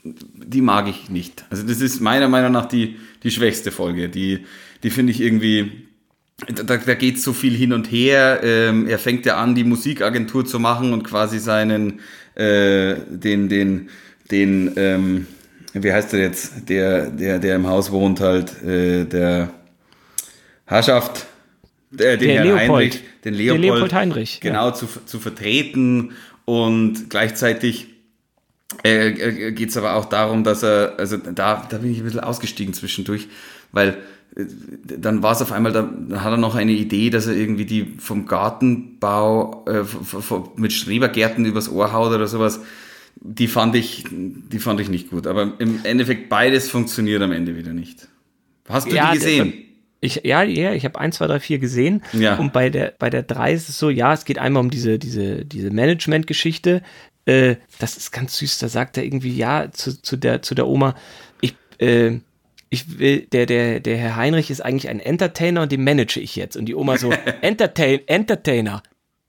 die mag ich nicht. Also das ist meiner Meinung nach die, die schwächste Folge. Die, die finde ich irgendwie, da, da geht so viel hin und her. Ähm, er fängt ja an, die Musikagentur zu machen und quasi seinen, äh, den, den, den, ähm, wie heißt der jetzt, der, der, der im Haus wohnt halt, äh, der Herrschaft, äh, den der Leopold. Heinrich, den Leopold, der Leopold Heinrich, genau ja. zu, zu vertreten und gleichzeitig äh, äh geht es aber auch darum, dass er, also da, da bin ich ein bisschen ausgestiegen zwischendurch, weil äh, dann war es auf einmal, dann hat er noch eine Idee, dass er irgendwie die vom Gartenbau äh, mit Schrebergärten übers Ohr haut oder sowas die fand ich, die fand ich nicht gut. Aber im Endeffekt beides funktioniert am Ende wieder nicht. Hast du ja, die gesehen? Ich, ja, ja, ich habe 1, 2, 3, 4 gesehen. Ja. Und bei der, bei der 3 ist es so, ja, es geht einmal um diese, diese, diese Management-Geschichte. Äh, das ist ganz süß. Da sagt er irgendwie, ja, zu, zu, der, zu der Oma, ich, äh, ich will, der, der, der Herr Heinrich ist eigentlich ein Entertainer und den manage ich jetzt. Und die Oma so, Entertain, Entertainer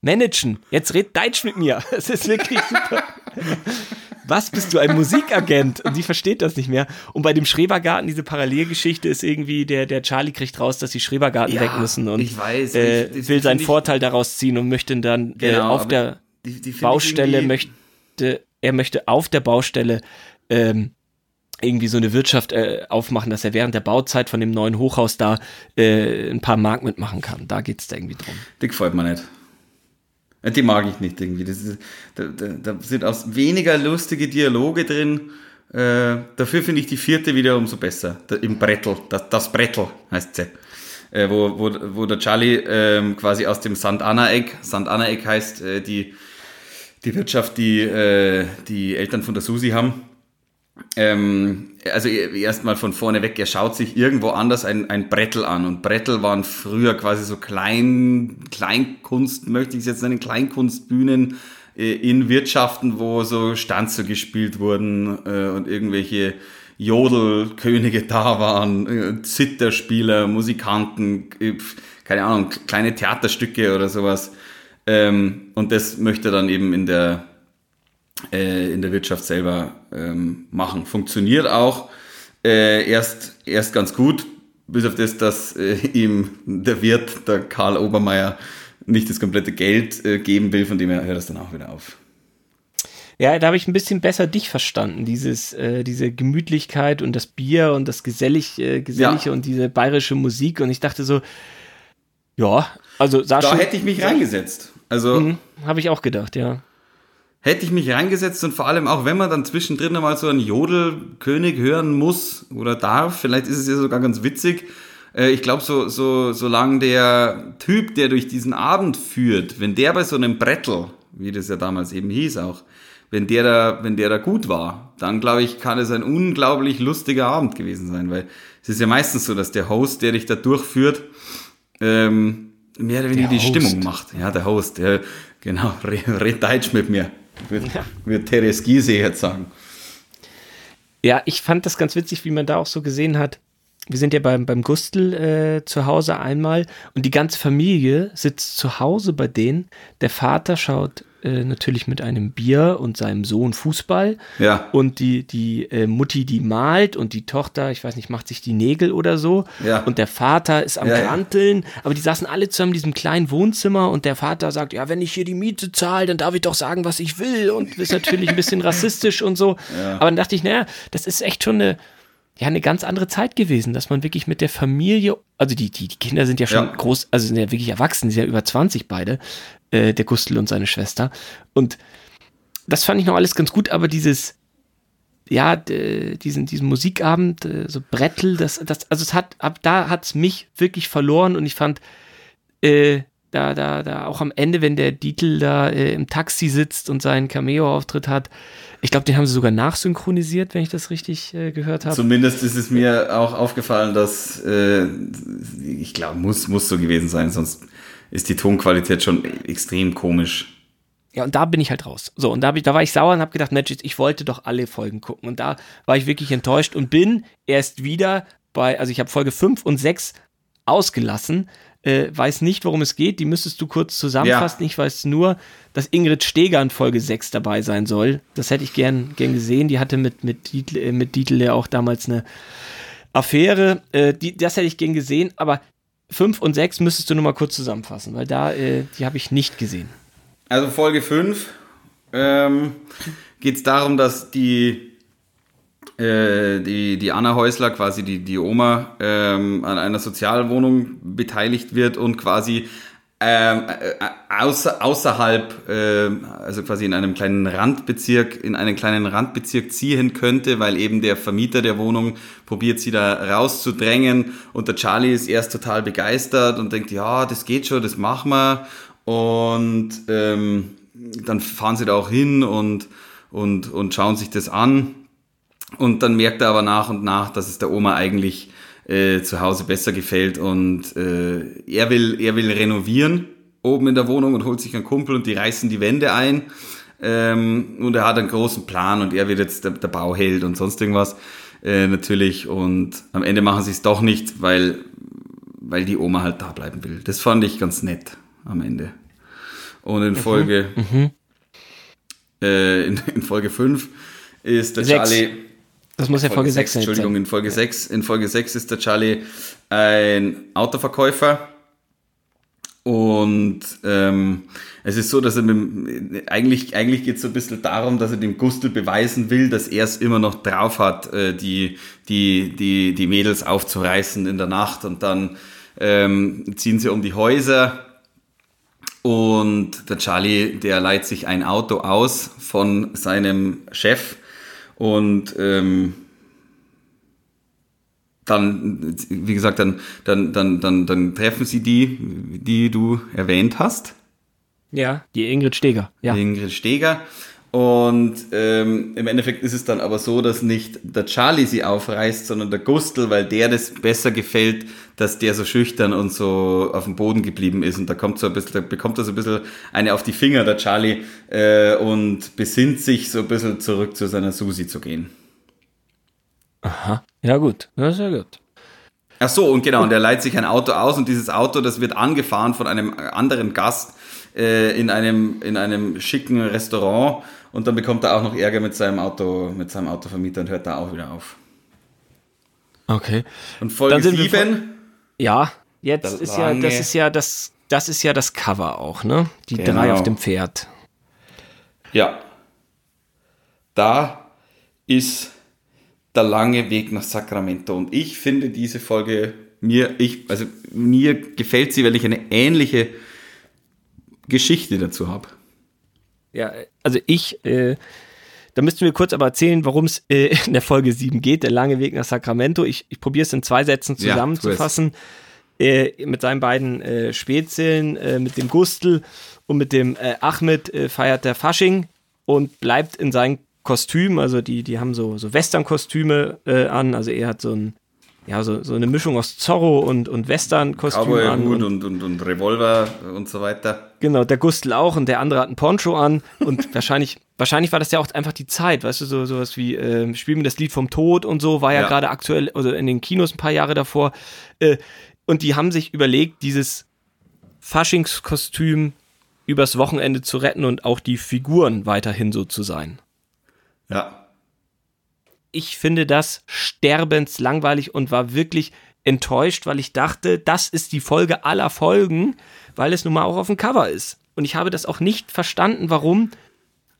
managen. Jetzt red Deutsch mit mir. Es ist wirklich super. Was bist du, ein Musikagent? Und sie versteht das nicht mehr. Und bei dem Schrebergarten, diese Parallelgeschichte ist irgendwie, der, der Charlie kriegt raus, dass die Schrebergarten ja, weg müssen und ich weiß, äh, ich, will seinen Vorteil daraus ziehen und möchte dann äh, genau, äh, auf der die, die Baustelle möchte, er möchte auf der Baustelle ähm, irgendwie so eine Wirtschaft äh, aufmachen, dass er während der Bauzeit von dem neuen Hochhaus da äh, ein paar Mark mitmachen kann. Da geht es da irgendwie drum. Die gefällt mir nicht. Die mag ich nicht irgendwie. Ist, da, da, da sind auch weniger lustige Dialoge drin. Äh, dafür finde ich die vierte wieder umso besser. Da, Im Brettel, das, das Brettel heißt sie. Äh, wo, wo, wo der Charlie äh, quasi aus dem St. Anna-Eck, St. Anna-Eck heißt äh, die, die Wirtschaft, die äh, die Eltern von der Susi haben, ähm, also erstmal von vorne weg, er schaut sich irgendwo anders ein, ein Brettel an. Und Brettel waren früher quasi so Klein, Kleinkunst, möchte ich es jetzt nennen, Kleinkunstbühnen äh, in Wirtschaften, wo so Stanze gespielt wurden äh, und irgendwelche Jodelkönige da waren, äh, Zitterspieler, Musikanten, äh, keine Ahnung, kleine Theaterstücke oder sowas. Ähm, und das möchte er dann eben in der äh, in der Wirtschaft selber ähm, machen. Funktioniert auch äh, erst, erst ganz gut, bis auf das, dass äh, ihm der Wirt, der Karl Obermeier, nicht das komplette Geld äh, geben will, von dem her hört es dann auch wieder auf. Ja, da habe ich ein bisschen besser dich verstanden. Dieses, äh, diese Gemütlichkeit und das Bier und das Gesellig, äh, Gesellige ja. und diese bayerische Musik. Und ich dachte so, ja, also da schon. Da hätte ich mich reingesetzt. Also. Mhm, habe ich auch gedacht, ja hätte ich mich reingesetzt und vor allem auch wenn man dann zwischendrin mal so einen Jodelkönig hören muss oder darf, vielleicht ist es ja sogar ganz witzig. Äh, ich glaube, so, so, solange der Typ, der durch diesen Abend führt, wenn der bei so einem Brettel, wie das ja damals eben hieß auch, wenn der da, wenn der da gut war, dann glaube ich, kann es ein unglaublich lustiger Abend gewesen sein, weil es ist ja meistens so, dass der Host, der dich da durchführt, ähm, mehr oder weniger die Stimmung macht. Ja, der Host, der, genau, red Deutsch mit mir. Würde ja. würd Therese Giese jetzt sagen. Ja, ich fand das ganz witzig, wie man da auch so gesehen hat. Wir sind ja beim, beim Gustl äh, zu Hause einmal und die ganze Familie sitzt zu Hause bei denen. Der Vater schaut äh, natürlich mit einem Bier und seinem Sohn Fußball. Ja. Und die, die äh, Mutti, die malt und die Tochter, ich weiß nicht, macht sich die Nägel oder so. Ja. Und der Vater ist am ja, Ranteln. Ja. Aber die saßen alle zusammen in diesem kleinen Wohnzimmer und der Vater sagt, ja, wenn ich hier die Miete zahle, dann darf ich doch sagen, was ich will. Und ist natürlich ein bisschen rassistisch und so. Ja. Aber dann dachte ich, naja, das ist echt schon eine, ja, eine ganz andere Zeit gewesen, dass man wirklich mit der Familie, also die, die, die Kinder sind ja schon ja. groß, also sind ja wirklich erwachsen, sind ja über 20 beide, äh, der Gustl und seine Schwester. Und das fand ich noch alles ganz gut, aber dieses, ja, diesen, diesen Musikabend, äh, so Brettel, das, das, also es hat, ab da hat es mich wirklich verloren und ich fand, äh, da, da, da auch am Ende, wenn der Dietl da äh, im Taxi sitzt und seinen Cameo-Auftritt hat, ich glaube, den haben sie sogar nachsynchronisiert, wenn ich das richtig äh, gehört habe. Zumindest ist es mir auch aufgefallen, dass äh, ich glaube, muss, muss so gewesen sein, sonst ist die Tonqualität schon extrem komisch. Ja, und da bin ich halt raus. So, und da, ich, da war ich sauer und habe gedacht, Mensch, ich wollte doch alle Folgen gucken. Und da war ich wirklich enttäuscht und bin erst wieder bei, also ich habe Folge 5 und 6 ausgelassen, äh, weiß nicht, worum es geht. Die müsstest du kurz zusammenfassen. Ja. Ich weiß nur, dass Ingrid Steger in Folge 6 dabei sein soll. Das hätte ich gern, gern gesehen. Die hatte mit, mit, Dietl, äh, mit Dietl ja auch damals eine Affäre. Äh, die, das hätte ich gern gesehen. Aber 5 und 6 müsstest du nur mal kurz zusammenfassen, weil da, äh, die habe ich nicht gesehen. Also Folge 5 ähm, geht es darum, dass die äh, die, die Anna Häusler, quasi die, die Oma, ähm, an einer Sozialwohnung beteiligt wird und quasi ähm, äh, außer, außerhalb, äh, also quasi in einem kleinen Randbezirk, in einen kleinen Randbezirk ziehen könnte, weil eben der Vermieter der Wohnung probiert sie da rauszudrängen. Und der Charlie ist erst total begeistert und denkt, ja, das geht schon, das machen wir. Und ähm, dann fahren sie da auch hin und, und, und schauen sich das an und dann merkt er aber nach und nach, dass es der Oma eigentlich äh, zu Hause besser gefällt und äh, er, will, er will renovieren oben in der Wohnung und holt sich einen Kumpel und die reißen die Wände ein. Ähm, und er hat einen großen Plan und er wird jetzt der, der Bauheld und sonst irgendwas äh, natürlich. Und am Ende machen sie es doch nicht, weil, weil die Oma halt da bleiben will. Das fand ich ganz nett am Ende. Und in mhm. Folge, mhm. Äh, in, in, Folge 5 ist der Sechs. Charlie das muss ja Folge, Folge 6 sein. Entschuldigung, in Folge, ja. 6, in Folge 6 ist der Charlie ein Autoverkäufer. Und ähm, es ist so, dass er mit, eigentlich, eigentlich geht es so ein bisschen darum, dass er dem Gustl beweisen will, dass er es immer noch drauf hat, äh, die, die, die, die Mädels aufzureißen in der Nacht. Und dann ähm, ziehen sie um die Häuser. Und der Charlie, der leiht sich ein Auto aus von seinem Chef und ähm, dann, wie gesagt, dann, dann, dann, dann, dann treffen sie die, die du erwähnt hast. Ja, die Ingrid Steger. Ja. Die Ingrid Steger. Und ähm, im Endeffekt ist es dann aber so, dass nicht der Charlie sie aufreißt, sondern der Gustl, weil der das besser gefällt, dass der so schüchtern und so auf dem Boden geblieben ist. Und da kommt so ein bisschen, da bekommt er so ein bisschen eine auf die Finger, der Charlie, äh, und besinnt sich so ein bisschen zurück zu seiner Susi zu gehen. Aha, ja gut, ja, sehr gut. Ach so, und genau, und er leiht sich ein Auto aus und dieses Auto, das wird angefahren von einem anderen Gast äh, in, einem, in einem schicken Restaurant und dann bekommt er auch noch Ärger mit seinem Auto, mit seinem Autovermieter und hört da auch wieder auf. Okay. Und Folge 7. Ja, jetzt das ist ja, das ist ja das, das ist ja das Cover auch, ne? Die genau. drei auf dem Pferd. Ja. Da ist der lange Weg nach Sacramento. Und ich finde diese Folge mir, ich, also mir gefällt sie, weil ich eine ähnliche Geschichte dazu habe. Ja, also ich, äh, da müssten wir kurz aber erzählen, worum es äh, in der Folge 7 geht, der lange Weg nach Sacramento. Ich, ich probiere es in zwei Sätzen zusammenzufassen. Ja, äh, mit seinen beiden äh, Spätzeln, äh, mit dem Gustl und mit dem äh, Ahmed äh, feiert der Fasching und bleibt in seinem Kostüm, also die, die haben so, so Western-Kostüme äh, an, also er hat so ein ja, so, so eine Mischung aus Zorro und, und Western-Kostüm an. Und, und, und, und Revolver und so weiter. Genau, der Gustl auch und der andere hat ein Poncho an und wahrscheinlich, wahrscheinlich war das ja auch einfach die Zeit, weißt du, so sowas wie äh, Spiel mir das Lied vom Tod und so, war ja, ja. gerade aktuell, oder also in den Kinos ein paar Jahre davor. Äh, und die haben sich überlegt, dieses Faschingskostüm übers Wochenende zu retten und auch die Figuren weiterhin so zu sein. Ja, ich finde das sterbenslangweilig und war wirklich enttäuscht, weil ich dachte, das ist die Folge aller Folgen, weil es nun mal auch auf dem Cover ist. Und ich habe das auch nicht verstanden, warum.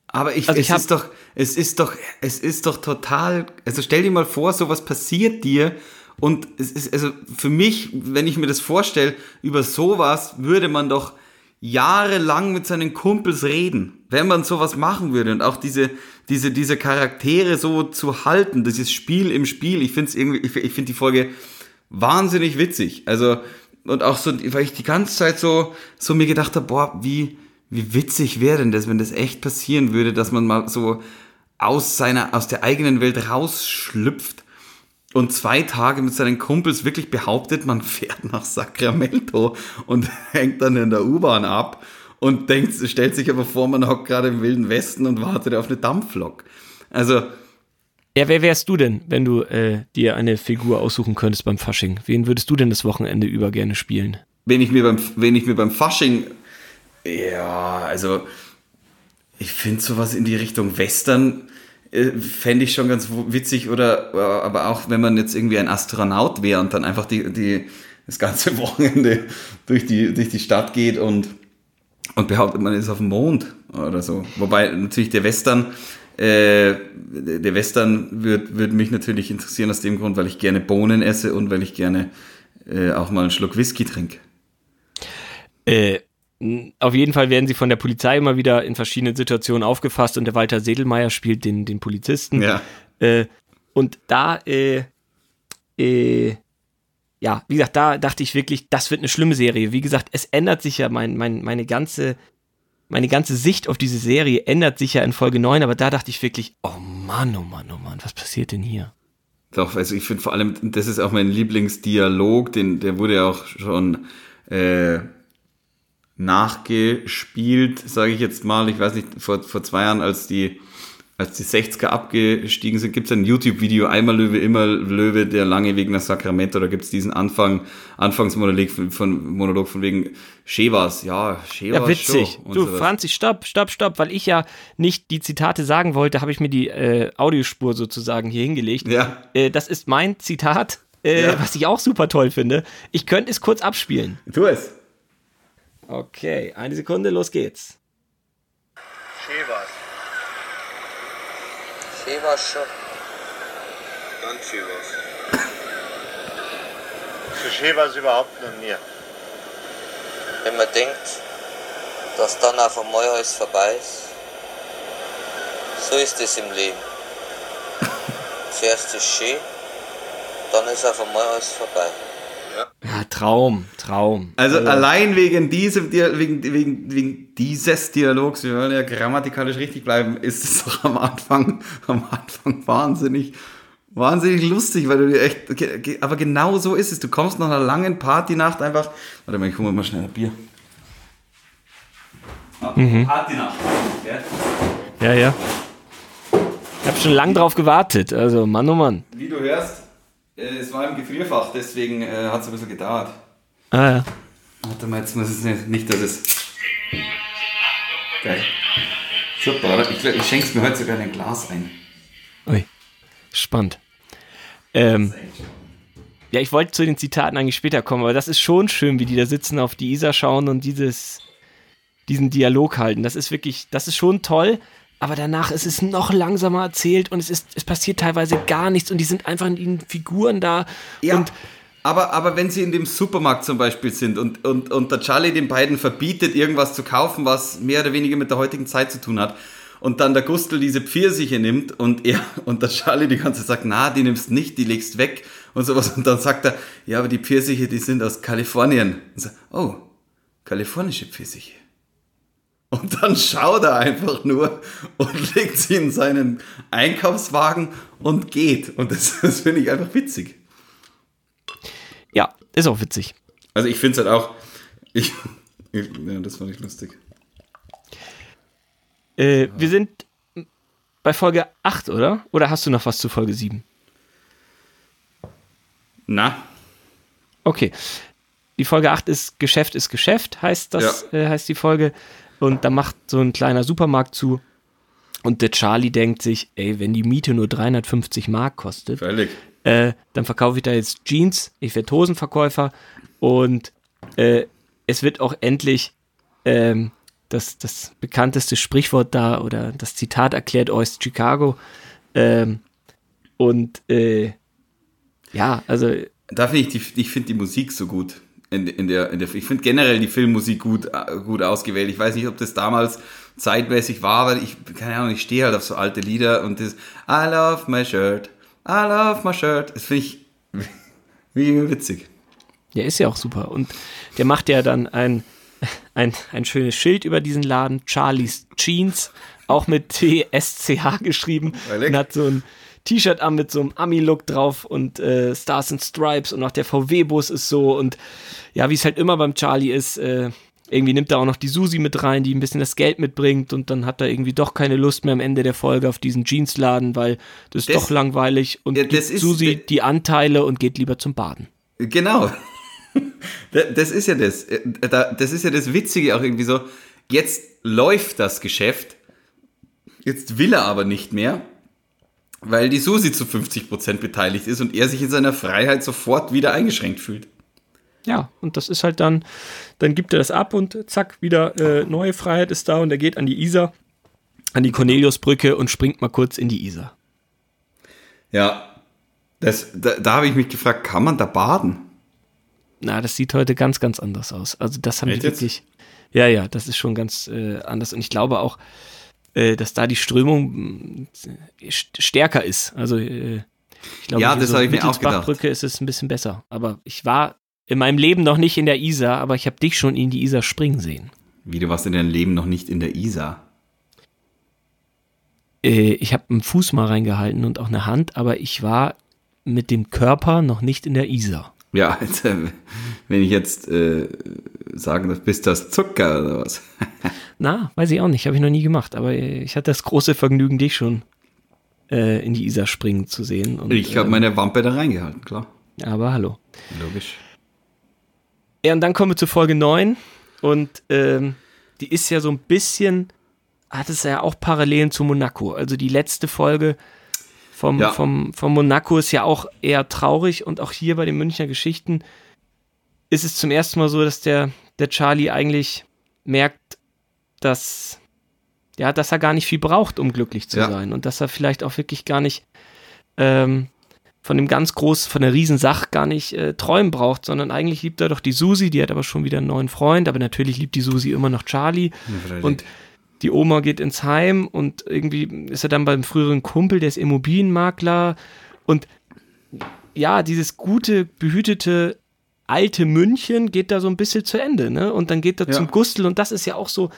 Aber ich, also es ich ist doch, es ist doch, es ist doch total, also stell dir mal vor, sowas passiert dir und es ist, also für mich, wenn ich mir das vorstelle, über sowas würde man doch jahrelang mit seinen Kumpels reden, wenn man sowas machen würde und auch diese, diese, diese Charaktere so zu halten, dieses Spiel im Spiel. Ich finde es irgendwie, ich, ich finde die Folge wahnsinnig witzig. Also, und auch so, weil ich die ganze Zeit so, so mir gedacht habe, boah, wie, wie witzig wäre denn das, wenn das echt passieren würde, dass man mal so aus seiner, aus der eigenen Welt rausschlüpft und zwei Tage mit seinen Kumpels wirklich behauptet, man fährt nach Sacramento und hängt dann in der U-Bahn ab und denkt, stellt sich aber vor, man hockt gerade im Wilden Westen und wartet auf eine Dampflok. Also. Ja, wer wärst du denn, wenn du äh, dir eine Figur aussuchen könntest beim Fasching? Wen würdest du denn das Wochenende über gerne spielen? Wenn ich mir beim, wenn ich mir beim Fasching, ja, also ich finde sowas in die Richtung Western äh, fände ich schon ganz witzig oder äh, aber auch wenn man jetzt irgendwie ein Astronaut wäre und dann einfach die, die das ganze Wochenende durch die, durch die Stadt geht und und behauptet, man ist auf dem Mond oder so. Wobei natürlich der Western, äh, der Western würde würd mich natürlich interessieren aus dem Grund, weil ich gerne Bohnen esse und weil ich gerne äh, auch mal einen Schluck Whisky trinke. Äh, auf jeden Fall werden sie von der Polizei immer wieder in verschiedenen Situationen aufgefasst und der Walter Sedelmeier spielt den, den Polizisten. Ja. Äh, und da äh, äh, ja, wie gesagt, da dachte ich wirklich, das wird eine schlimme Serie. Wie gesagt, es ändert sich ja mein, mein, meine ganze, meine ganze Sicht auf diese Serie ändert sich ja in Folge 9, aber da dachte ich wirklich, oh Mann, oh Mann, oh Mann, was passiert denn hier? Doch, also ich finde vor allem, das ist auch mein Lieblingsdialog, den, der wurde ja auch schon äh, nachgespielt, sage ich jetzt mal. Ich weiß nicht, vor, vor zwei Jahren, als die als die 60er abgestiegen sind, gibt es ein YouTube-Video, einmal Löwe, immer Löwe, der lange Weg nach Sacramento, da gibt es diesen Anfang, Anfangsmonolog von, von, Monolog von wegen Shevas, ja, Shevas. Ja, witzig. Du, sowas. Franzi, stopp, stopp, stopp, weil ich ja nicht die Zitate sagen wollte, habe ich mir die äh, Audiospur sozusagen hier hingelegt. Ja. Äh, das ist mein Zitat, äh, ja. was ich auch super toll finde. Ich könnte es kurz abspielen. Tu es. Okay, eine Sekunde, los geht's. Shevas. Dann Chivas. Für Chivas überhaupt noch nie. Wenn man denkt, dass dann auf einmal alles vorbei ist, so ist es im Leben. Zuerst ist schön, dann ist auf einmal alles vorbei. Ja, Traum, Traum. Also, also allein wegen diesem wegen, wegen, wegen dieses Dialogs, wir wollen ja grammatikalisch richtig bleiben, ist es doch am Anfang, am Anfang wahnsinnig, wahnsinnig lustig, weil du dir echt, aber genau so ist es. Du kommst nach einer langen Partynacht einfach, warte mal, ich hole mal schnell ein Bier. Mhm. Partynacht. Ja, ja. Ich habe schon lange drauf gewartet, also Mann oh Mann. Wie du hörst, es war im Gefrierfach, deswegen äh, hat es ein bisschen gedauert. Ah ja. Warte mal, jetzt muss es nicht, nicht dass es. Geil. Super, ich, ich schenke es mir heute sogar in ein Glas ein. Ui, spannend. Ähm, ja, ich wollte zu den Zitaten eigentlich später kommen, aber das ist schon schön, wie die da sitzen, auf die Isa schauen und dieses, diesen Dialog halten. Das ist wirklich, das ist schon toll aber danach ist es noch langsamer erzählt und es ist, es passiert teilweise gar nichts und die sind einfach in den Figuren da. Ja. Und aber, aber wenn sie in dem Supermarkt zum Beispiel sind und, und, und der Charlie den beiden verbietet, irgendwas zu kaufen, was mehr oder weniger mit der heutigen Zeit zu tun hat, und dann der Gustl diese Pfirsiche nimmt und er und der Charlie die ganze Zeit sagt, na, die nimmst nicht, die legst weg und sowas. Und dann sagt er, ja, aber die Pfirsiche, die sind aus Kalifornien. Sagt, oh, kalifornische Pfirsiche. Und dann schaut er einfach nur und legt sie in seinen Einkaufswagen und geht. Und das, das finde ich einfach witzig. Ja, ist auch witzig. Also ich finde es halt auch. Ich, ich, ja, das fand ich lustig. Äh, wir sind bei Folge 8, oder? Oder hast du noch was zu Folge 7? Na. Okay. Die Folge 8 ist Geschäft ist Geschäft, heißt das, ja. äh, heißt die Folge. Und da macht so ein kleiner Supermarkt zu. Und der Charlie denkt sich, ey, wenn die Miete nur 350 Mark kostet, äh, dann verkaufe ich da jetzt Jeans, ich werde Hosenverkäufer und äh, es wird auch endlich ähm, das, das bekannteste Sprichwort da oder das Zitat erklärt euch Chicago. Ähm, und äh, ja, also. Da finde ich, die, ich finde die Musik so gut in, in, der, in der, ich finde generell die Filmmusik gut, gut ausgewählt. Ich weiß nicht, ob das damals zeitmäßig war, aber ich, keine Ahnung, ich stehe halt auf so alte Lieder und das I love my shirt, I love my shirt. Das finde ich wie witzig. Der ist ja auch super. Und der macht ja dann ein, ein, ein schönes Schild über diesen Laden, Charlie's Jeans, auch mit T-S-C-H geschrieben. Und hat so ein T-Shirt an mit so einem Ami-Look drauf und äh, Stars and Stripes und auch der VW-Bus ist so und ja, wie es halt immer beim Charlie ist, äh, irgendwie nimmt er auch noch die Susi mit rein, die ein bisschen das Geld mitbringt und dann hat er irgendwie doch keine Lust mehr am Ende der Folge auf diesen Jeansladen, weil das ist das, doch langweilig und ja, gibt Susi die Anteile und geht lieber zum Baden. Genau. Das ist ja das. Äh, das ist ja das Witzige auch irgendwie so. Jetzt läuft das Geschäft. Jetzt will er aber nicht mehr, weil die Susi zu 50% beteiligt ist und er sich in seiner Freiheit sofort wieder eingeschränkt fühlt. Ja, und das ist halt dann, dann gibt er das ab und zack, wieder äh, neue Freiheit ist da und er geht an die Isar, an die Corneliusbrücke und springt mal kurz in die Isar. Ja, das, da, da habe ich mich gefragt, kann man da baden? Na, das sieht heute ganz, ganz anders aus. Also das haben Echt die wirklich. Ja, ja, das ist schon ganz äh, anders. Und ich glaube auch, äh, dass da die Strömung äh, stärker ist. Also äh, ich glaube, ja, das so habe ich mir auch gedacht. Brücke ist es ein bisschen besser. Aber ich war in meinem Leben noch nicht in der Isar, aber ich habe dich schon in die Isar springen sehen. Wie, du warst in deinem Leben noch nicht in der Isar? Äh, ich habe einen Fuß mal reingehalten und auch eine Hand, aber ich war mit dem Körper noch nicht in der Isar. Ja, also, wenn ich jetzt äh, sagen darf, bist das Zucker oder was? Na, weiß ich auch nicht, habe ich noch nie gemacht, aber ich hatte das große Vergnügen, dich schon äh, in die Isar springen zu sehen. Und, ich habe äh, meine Wampe da reingehalten, klar. Aber hallo. Logisch. Ja, und dann kommen wir zu Folge 9 und ähm, die ist ja so ein bisschen, hat es ja auch Parallelen zu Monaco. Also die letzte Folge vom, ja. vom, vom Monaco ist ja auch eher traurig und auch hier bei den Münchner Geschichten ist es zum ersten Mal so, dass der, der Charlie eigentlich merkt, dass, ja, dass er gar nicht viel braucht, um glücklich zu ja. sein. Und dass er vielleicht auch wirklich gar nicht ähm, von dem ganz groß, von der Riesensach gar nicht äh, träumen braucht, sondern eigentlich liebt er doch die Susi, die hat aber schon wieder einen neuen Freund, aber natürlich liebt die Susi immer noch Charlie. Ja, und die Oma geht ins Heim und irgendwie ist er dann beim früheren Kumpel, der ist Immobilienmakler. Und ja, dieses gute, behütete alte München geht da so ein bisschen zu Ende, ne? Und dann geht er ja. zum Gustl und das ist ja auch so,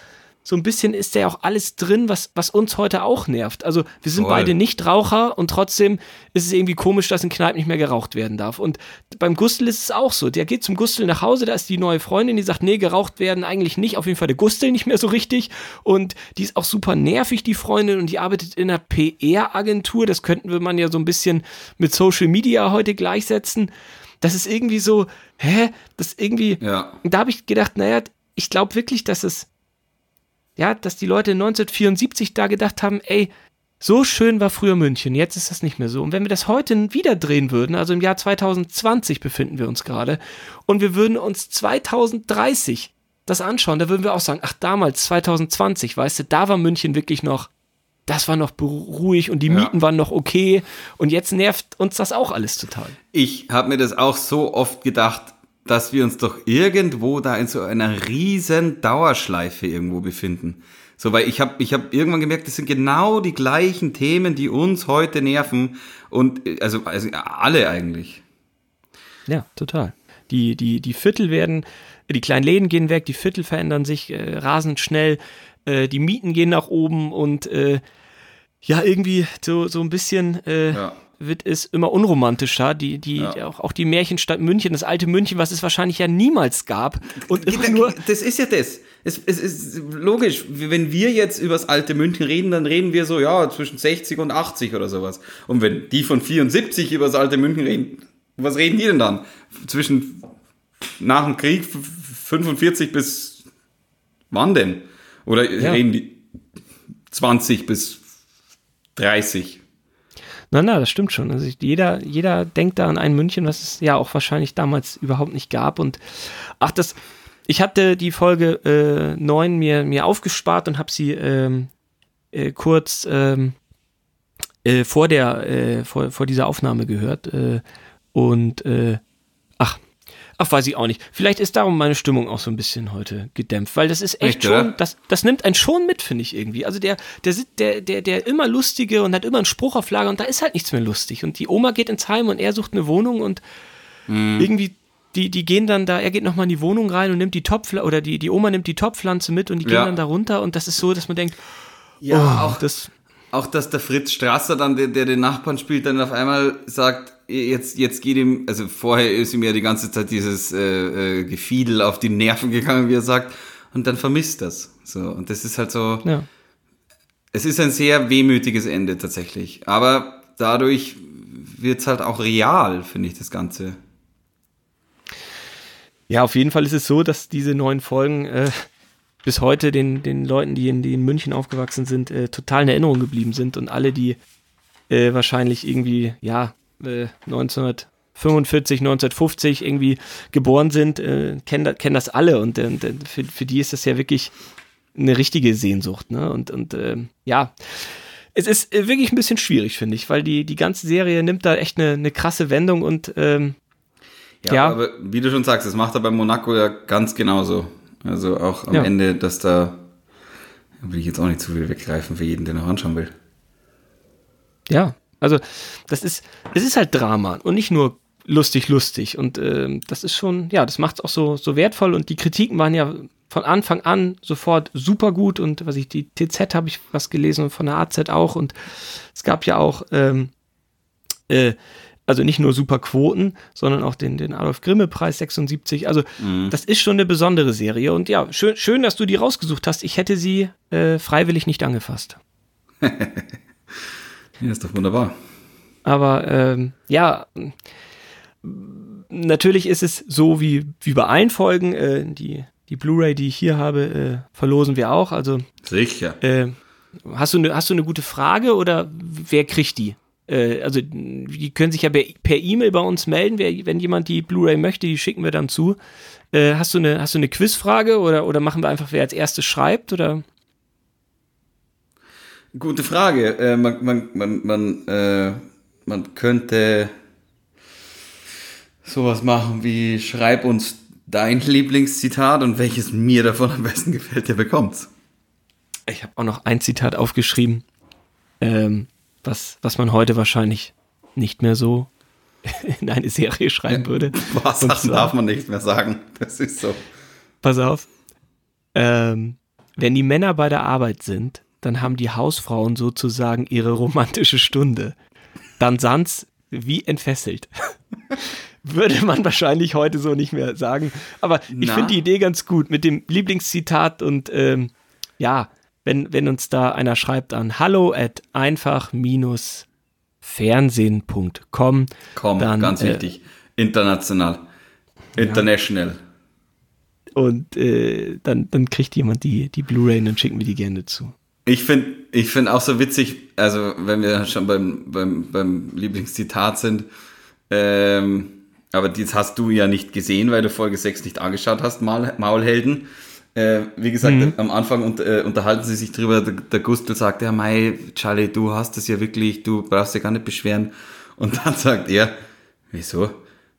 so ein bisschen ist da ja auch alles drin, was, was uns heute auch nervt. Also wir sind Voll. beide nicht Raucher und trotzdem ist es irgendwie komisch, dass in Kneipen nicht mehr geraucht werden darf. Und beim Gustel ist es auch so. Der geht zum Gustel nach Hause, da ist die neue Freundin, die sagt, nee, geraucht werden eigentlich nicht. Auf jeden Fall der Gustel nicht mehr so richtig. Und die ist auch super nervig, die Freundin, und die arbeitet in einer PR-Agentur. Das könnten wir man ja so ein bisschen mit Social Media heute gleichsetzen. Das ist irgendwie so, hä? Das irgendwie. Ja. Da habe ich gedacht, naja, ich glaube wirklich, dass es ja, dass die Leute 1974 da gedacht haben, ey, so schön war früher München, jetzt ist das nicht mehr so. Und wenn wir das heute wieder drehen würden, also im Jahr 2020 befinden wir uns gerade, und wir würden uns 2030 das anschauen, da würden wir auch sagen, ach damals, 2020, weißt du, da war München wirklich noch, das war noch ruhig und die Mieten ja. waren noch okay und jetzt nervt uns das auch alles total. Ich habe mir das auch so oft gedacht, dass wir uns doch irgendwo da in so einer riesen Dauerschleife irgendwo befinden. So, weil ich habe ich hab irgendwann gemerkt, das sind genau die gleichen Themen, die uns heute nerven und also, also alle eigentlich. Ja, total. Die, die, die Viertel werden, die kleinen Läden gehen weg, die Viertel verändern sich äh, rasend schnell, äh, die Mieten gehen nach oben und äh, ja, irgendwie so, so ein bisschen äh, ja wird es immer unromantischer. Die, die, ja. auch, auch die Märchenstadt München, das alte München, was es wahrscheinlich ja niemals gab. Und immer nur das ist ja das. Es, es ist logisch, wenn wir jetzt über das alte München reden, dann reden wir so, ja, zwischen 60 und 80 oder sowas. Und wenn die von 74 über das alte München reden, was reden die denn dann? Zwischen nach dem Krieg 45 bis wann denn? Oder ja. reden die 20 bis 30? Na, na, das stimmt schon. Also jeder, jeder denkt da an ein München, was es ja auch wahrscheinlich damals überhaupt nicht gab. Und ach, das, ich hatte die Folge äh, 9 mir, mir aufgespart und habe sie ähm, äh, kurz ähm, äh, vor der, äh, vor, vor dieser Aufnahme gehört. Äh, und äh, ach, Ach, weiß ich auch nicht. Vielleicht ist darum meine Stimmung auch so ein bisschen heute gedämpft, weil das ist echt, echt schon, das, das nimmt einen schon mit, finde ich irgendwie. Also der, der, der, der, der immer lustige und hat immer einen Spruch auf Lager und da ist halt nichts mehr lustig. Und die Oma geht ins Heim und er sucht eine Wohnung und mhm. irgendwie die, die gehen dann da, er geht nochmal in die Wohnung rein und nimmt die Topfpflanze, oder die, die Oma nimmt die Topfpflanze mit und die gehen ja. dann da runter und das ist so, dass man denkt, ja, oh, auch das. Auch dass der Fritz Strasser dann, der, der den Nachbarn spielt, dann auf einmal sagt, jetzt, jetzt geht ihm, also vorher ist ihm ja die ganze Zeit dieses äh, äh, Gefiedel auf die Nerven gegangen, wie er sagt, und dann vermisst das. So, und das ist halt so. Ja. Es ist ein sehr wehmütiges Ende tatsächlich. Aber dadurch wird es halt auch real, finde ich, das Ganze. Ja, auf jeden Fall ist es so, dass diese neuen Folgen äh, bis heute den, den Leuten, die in, die in München aufgewachsen sind, äh, total in Erinnerung geblieben sind und alle, die äh, wahrscheinlich irgendwie, ja, 1945, äh, 1950 irgendwie geboren sind, äh, kennen, kennen das alle und äh, für, für die ist das ja wirklich eine richtige Sehnsucht. Ne? Und, und äh, ja, es ist wirklich ein bisschen schwierig, finde ich, weil die, die ganze Serie nimmt da echt eine, eine krasse Wendung und ähm, ja, ja, aber wie du schon sagst, das macht er bei Monaco ja ganz genauso. Also auch am ja. Ende, dass da will ich jetzt auch nicht zu viel weggreifen für jeden, der noch anschauen will. Ja, also das ist, es ist halt Drama und nicht nur lustig, lustig. Und ähm, das ist schon, ja, das macht es auch so, so wertvoll. Und die Kritiken waren ja von Anfang an sofort super gut. Und was ich, die TZ habe ich was gelesen und von der AZ auch. Und es gab ja auch ähm, äh, also nicht nur super Quoten, sondern auch den, den Adolf Grimme Preis 76. Also mhm. das ist schon eine besondere Serie und ja, schön, schön, dass du die rausgesucht hast. Ich hätte sie äh, freiwillig nicht angefasst. ja, ist doch wunderbar. Aber ähm, ja, natürlich ist es so wie, wie bei allen Folgen, äh, die, die Blu-ray, die ich hier habe, äh, verlosen wir auch. Also sicher. Äh, hast du eine hast du eine gute Frage oder wer kriegt die? Äh, also die können sich ja per E-Mail bei uns melden, wer, wenn jemand die Blu-ray möchte, die schicken wir dann zu. Äh, hast du eine, hast du eine Quizfrage oder, oder machen wir einfach, wer als erstes schreibt oder? Gute Frage. Äh, man, man, man, man, äh, man könnte sowas machen wie schreib uns dein Lieblingszitat und welches mir davon am besten gefällt, der bekommt's. Ich habe auch noch ein Zitat aufgeschrieben. Ähm, was, was man heute wahrscheinlich nicht mehr so in eine Serie schreiben würde. Was zwar, darf man nicht mehr sagen. Das ist so. Pass auf. Ähm, wenn die Männer bei der Arbeit sind, dann haben die Hausfrauen sozusagen ihre romantische Stunde. Dann sands wie entfesselt. würde man wahrscheinlich heute so nicht mehr sagen. Aber ich finde die Idee ganz gut mit dem Lieblingszitat und ähm, ja, wenn, wenn uns da einer schreibt an hallo at einfach-fernsehen.com. Komm, dann, ganz äh, wichtig. International. International. Ja. Und äh, dann, dann kriegt jemand die, die Blu-ray und dann schicken wir die gerne zu. Ich finde ich find auch so witzig, also wenn wir schon beim, beim, beim Lieblingszitat sind, ähm, aber das hast du ja nicht gesehen, weil du Folge 6 nicht angeschaut hast, Maulhelden. Äh, wie gesagt, mhm. am Anfang unter, äh, unterhalten sie sich drüber. Der, der Gustl sagt, ja, Mai, Charlie, du hast das ja wirklich, du brauchst dich gar nicht beschweren. Und dann sagt er, wieso?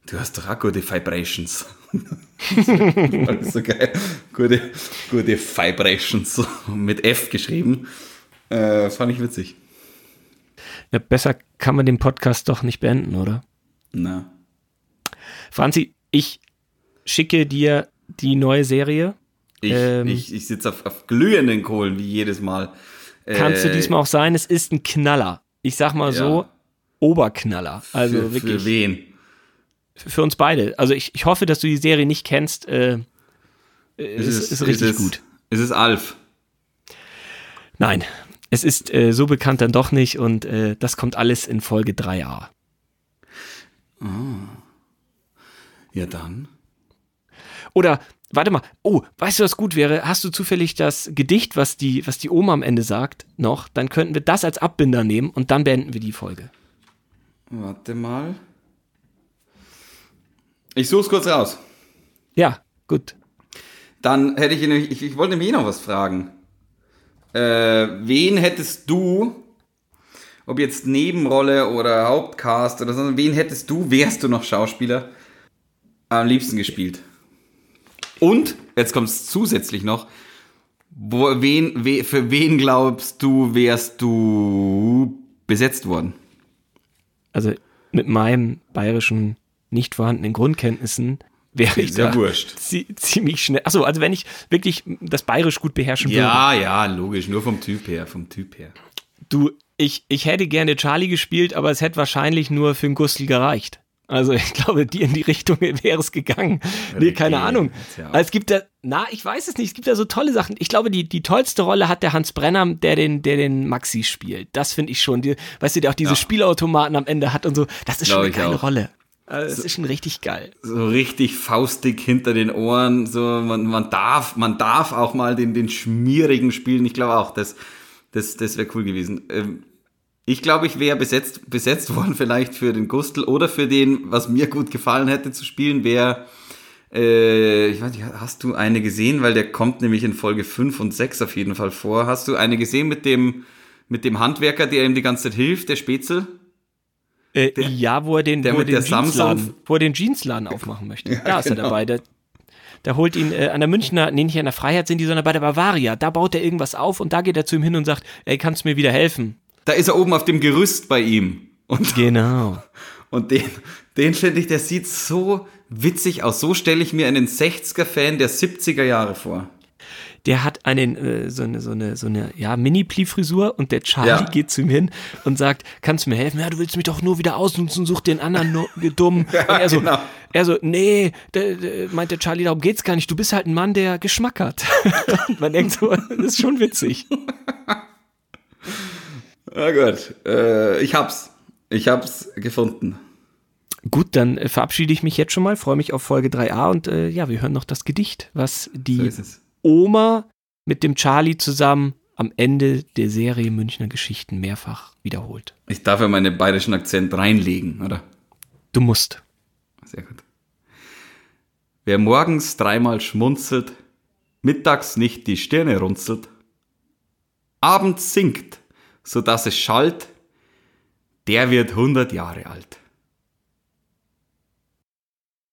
Du hast doch auch gute Vibrations. so geil. Gute, gute Vibrations mit F geschrieben. Äh, fand ich witzig. Ja, besser kann man den Podcast doch nicht beenden, oder? Na. Franzi, ich schicke dir die neue Serie ich, ähm, ich, ich sitze auf, auf, glühenden Kohlen, wie jedes Mal. Kannst äh, du diesmal auch sein, es ist ein Knaller. Ich sag mal ja. so, Oberknaller. Also für, wirklich. Für wen? Für uns beide. Also ich, ich hoffe, dass du die Serie nicht kennst. Äh, es ist, ist richtig ist gut. Ist es Alf? Nein, es ist äh, so bekannt dann doch nicht und äh, das kommt alles in Folge 3a. Oh. Ja, dann. Oder Warte mal. Oh, weißt du, was gut wäre? Hast du zufällig das Gedicht, was die, was die Oma am Ende sagt, noch? Dann könnten wir das als Abbinder nehmen und dann beenden wir die Folge. Warte mal. Ich suche es kurz raus. Ja, gut. Dann hätte ich, ich, ich wollte mir noch was fragen. Äh, wen hättest du, ob jetzt Nebenrolle oder Hauptcast oder so, wen hättest du, wärst du noch Schauspieler, am liebsten gespielt? Und, jetzt kommt es zusätzlich noch, wo, wen, we, für wen glaubst du, wärst du besetzt worden? Also mit meinen bayerischen nicht vorhandenen Grundkenntnissen wäre ich da wurscht. ziemlich schnell. Achso, also wenn ich wirklich das Bayerisch gut beherrschen würde. Ja, ja, logisch, nur vom Typ her, vom Typ her. Du, ich, ich hätte gerne Charlie gespielt, aber es hätte wahrscheinlich nur für den Gustl gereicht. Also ich glaube, die in die Richtung wäre es gegangen. Nee, keine Ahnung. Also es gibt da, na, ich weiß es nicht, es gibt da so tolle Sachen. Ich glaube, die, die tollste Rolle hat der Hans Brenner, der den, der den Maxi spielt. Das finde ich schon. Die, weißt du, der auch diese ja. Spielautomaten am Ende hat und so. Das ist schon eine geile auch. Rolle. Also das so, ist schon richtig geil. So richtig faustig hinter den Ohren. So, man, man darf, man darf auch mal den, den schmierigen spielen. Ich glaube auch, das, das, das wäre cool gewesen. Ähm, ich glaube, ich wäre besetzt, besetzt worden vielleicht für den Gustl oder für den, was mir gut gefallen hätte zu spielen, wäre, äh, ich weiß nicht, hast du eine gesehen? Weil der kommt nämlich in Folge 5 und 6 auf jeden Fall vor. Hast du eine gesehen mit dem, mit dem Handwerker, der ihm die ganze Zeit hilft, der Spätzel? Äh, der, ja, wo er den, der wo den Jeansladen, wo er den Jeansladen aufmachen möchte. Ja, da ist genau. er dabei. Der, da holt ihn äh, an der Münchner, nee, nicht an der Freiheit sind die, sondern bei der Bavaria. Da baut er irgendwas auf und da geht er zu ihm hin und sagt, ey, kannst du mir wieder helfen? Da ist er oben auf dem Gerüst bei ihm. Und, genau. Und den, den finde ich, der sieht so witzig aus. So stelle ich mir einen 60er-Fan der 70er Jahre vor. Der hat einen, äh, so eine, so eine, so eine, ja, Mini-Pli-Frisur und der Charlie ja. geht zu ihm hin und sagt, kannst du mir helfen? Ja, du willst mich doch nur wieder ausnutzen, such den anderen nur dumm. ja, und er so, genau. er so, nee, der, der, meint der Charlie, darum geht's gar nicht. Du bist halt ein Mann, der Geschmack hat. man denkt so, das ist schon witzig. Na gut, äh, ich hab's. Ich hab's gefunden. Gut, dann äh, verabschiede ich mich jetzt schon mal, freue mich auf Folge 3a und äh, ja, wir hören noch das Gedicht, was die so Oma mit dem Charlie zusammen am Ende der Serie Münchner Geschichten mehrfach wiederholt. Ich darf ja meinen bayerischen Akzent reinlegen, oder? Du musst. Sehr gut. Wer morgens dreimal schmunzelt, mittags nicht die Stirne runzelt, abends singt, so dass es schallt, der wird 100 Jahre alt.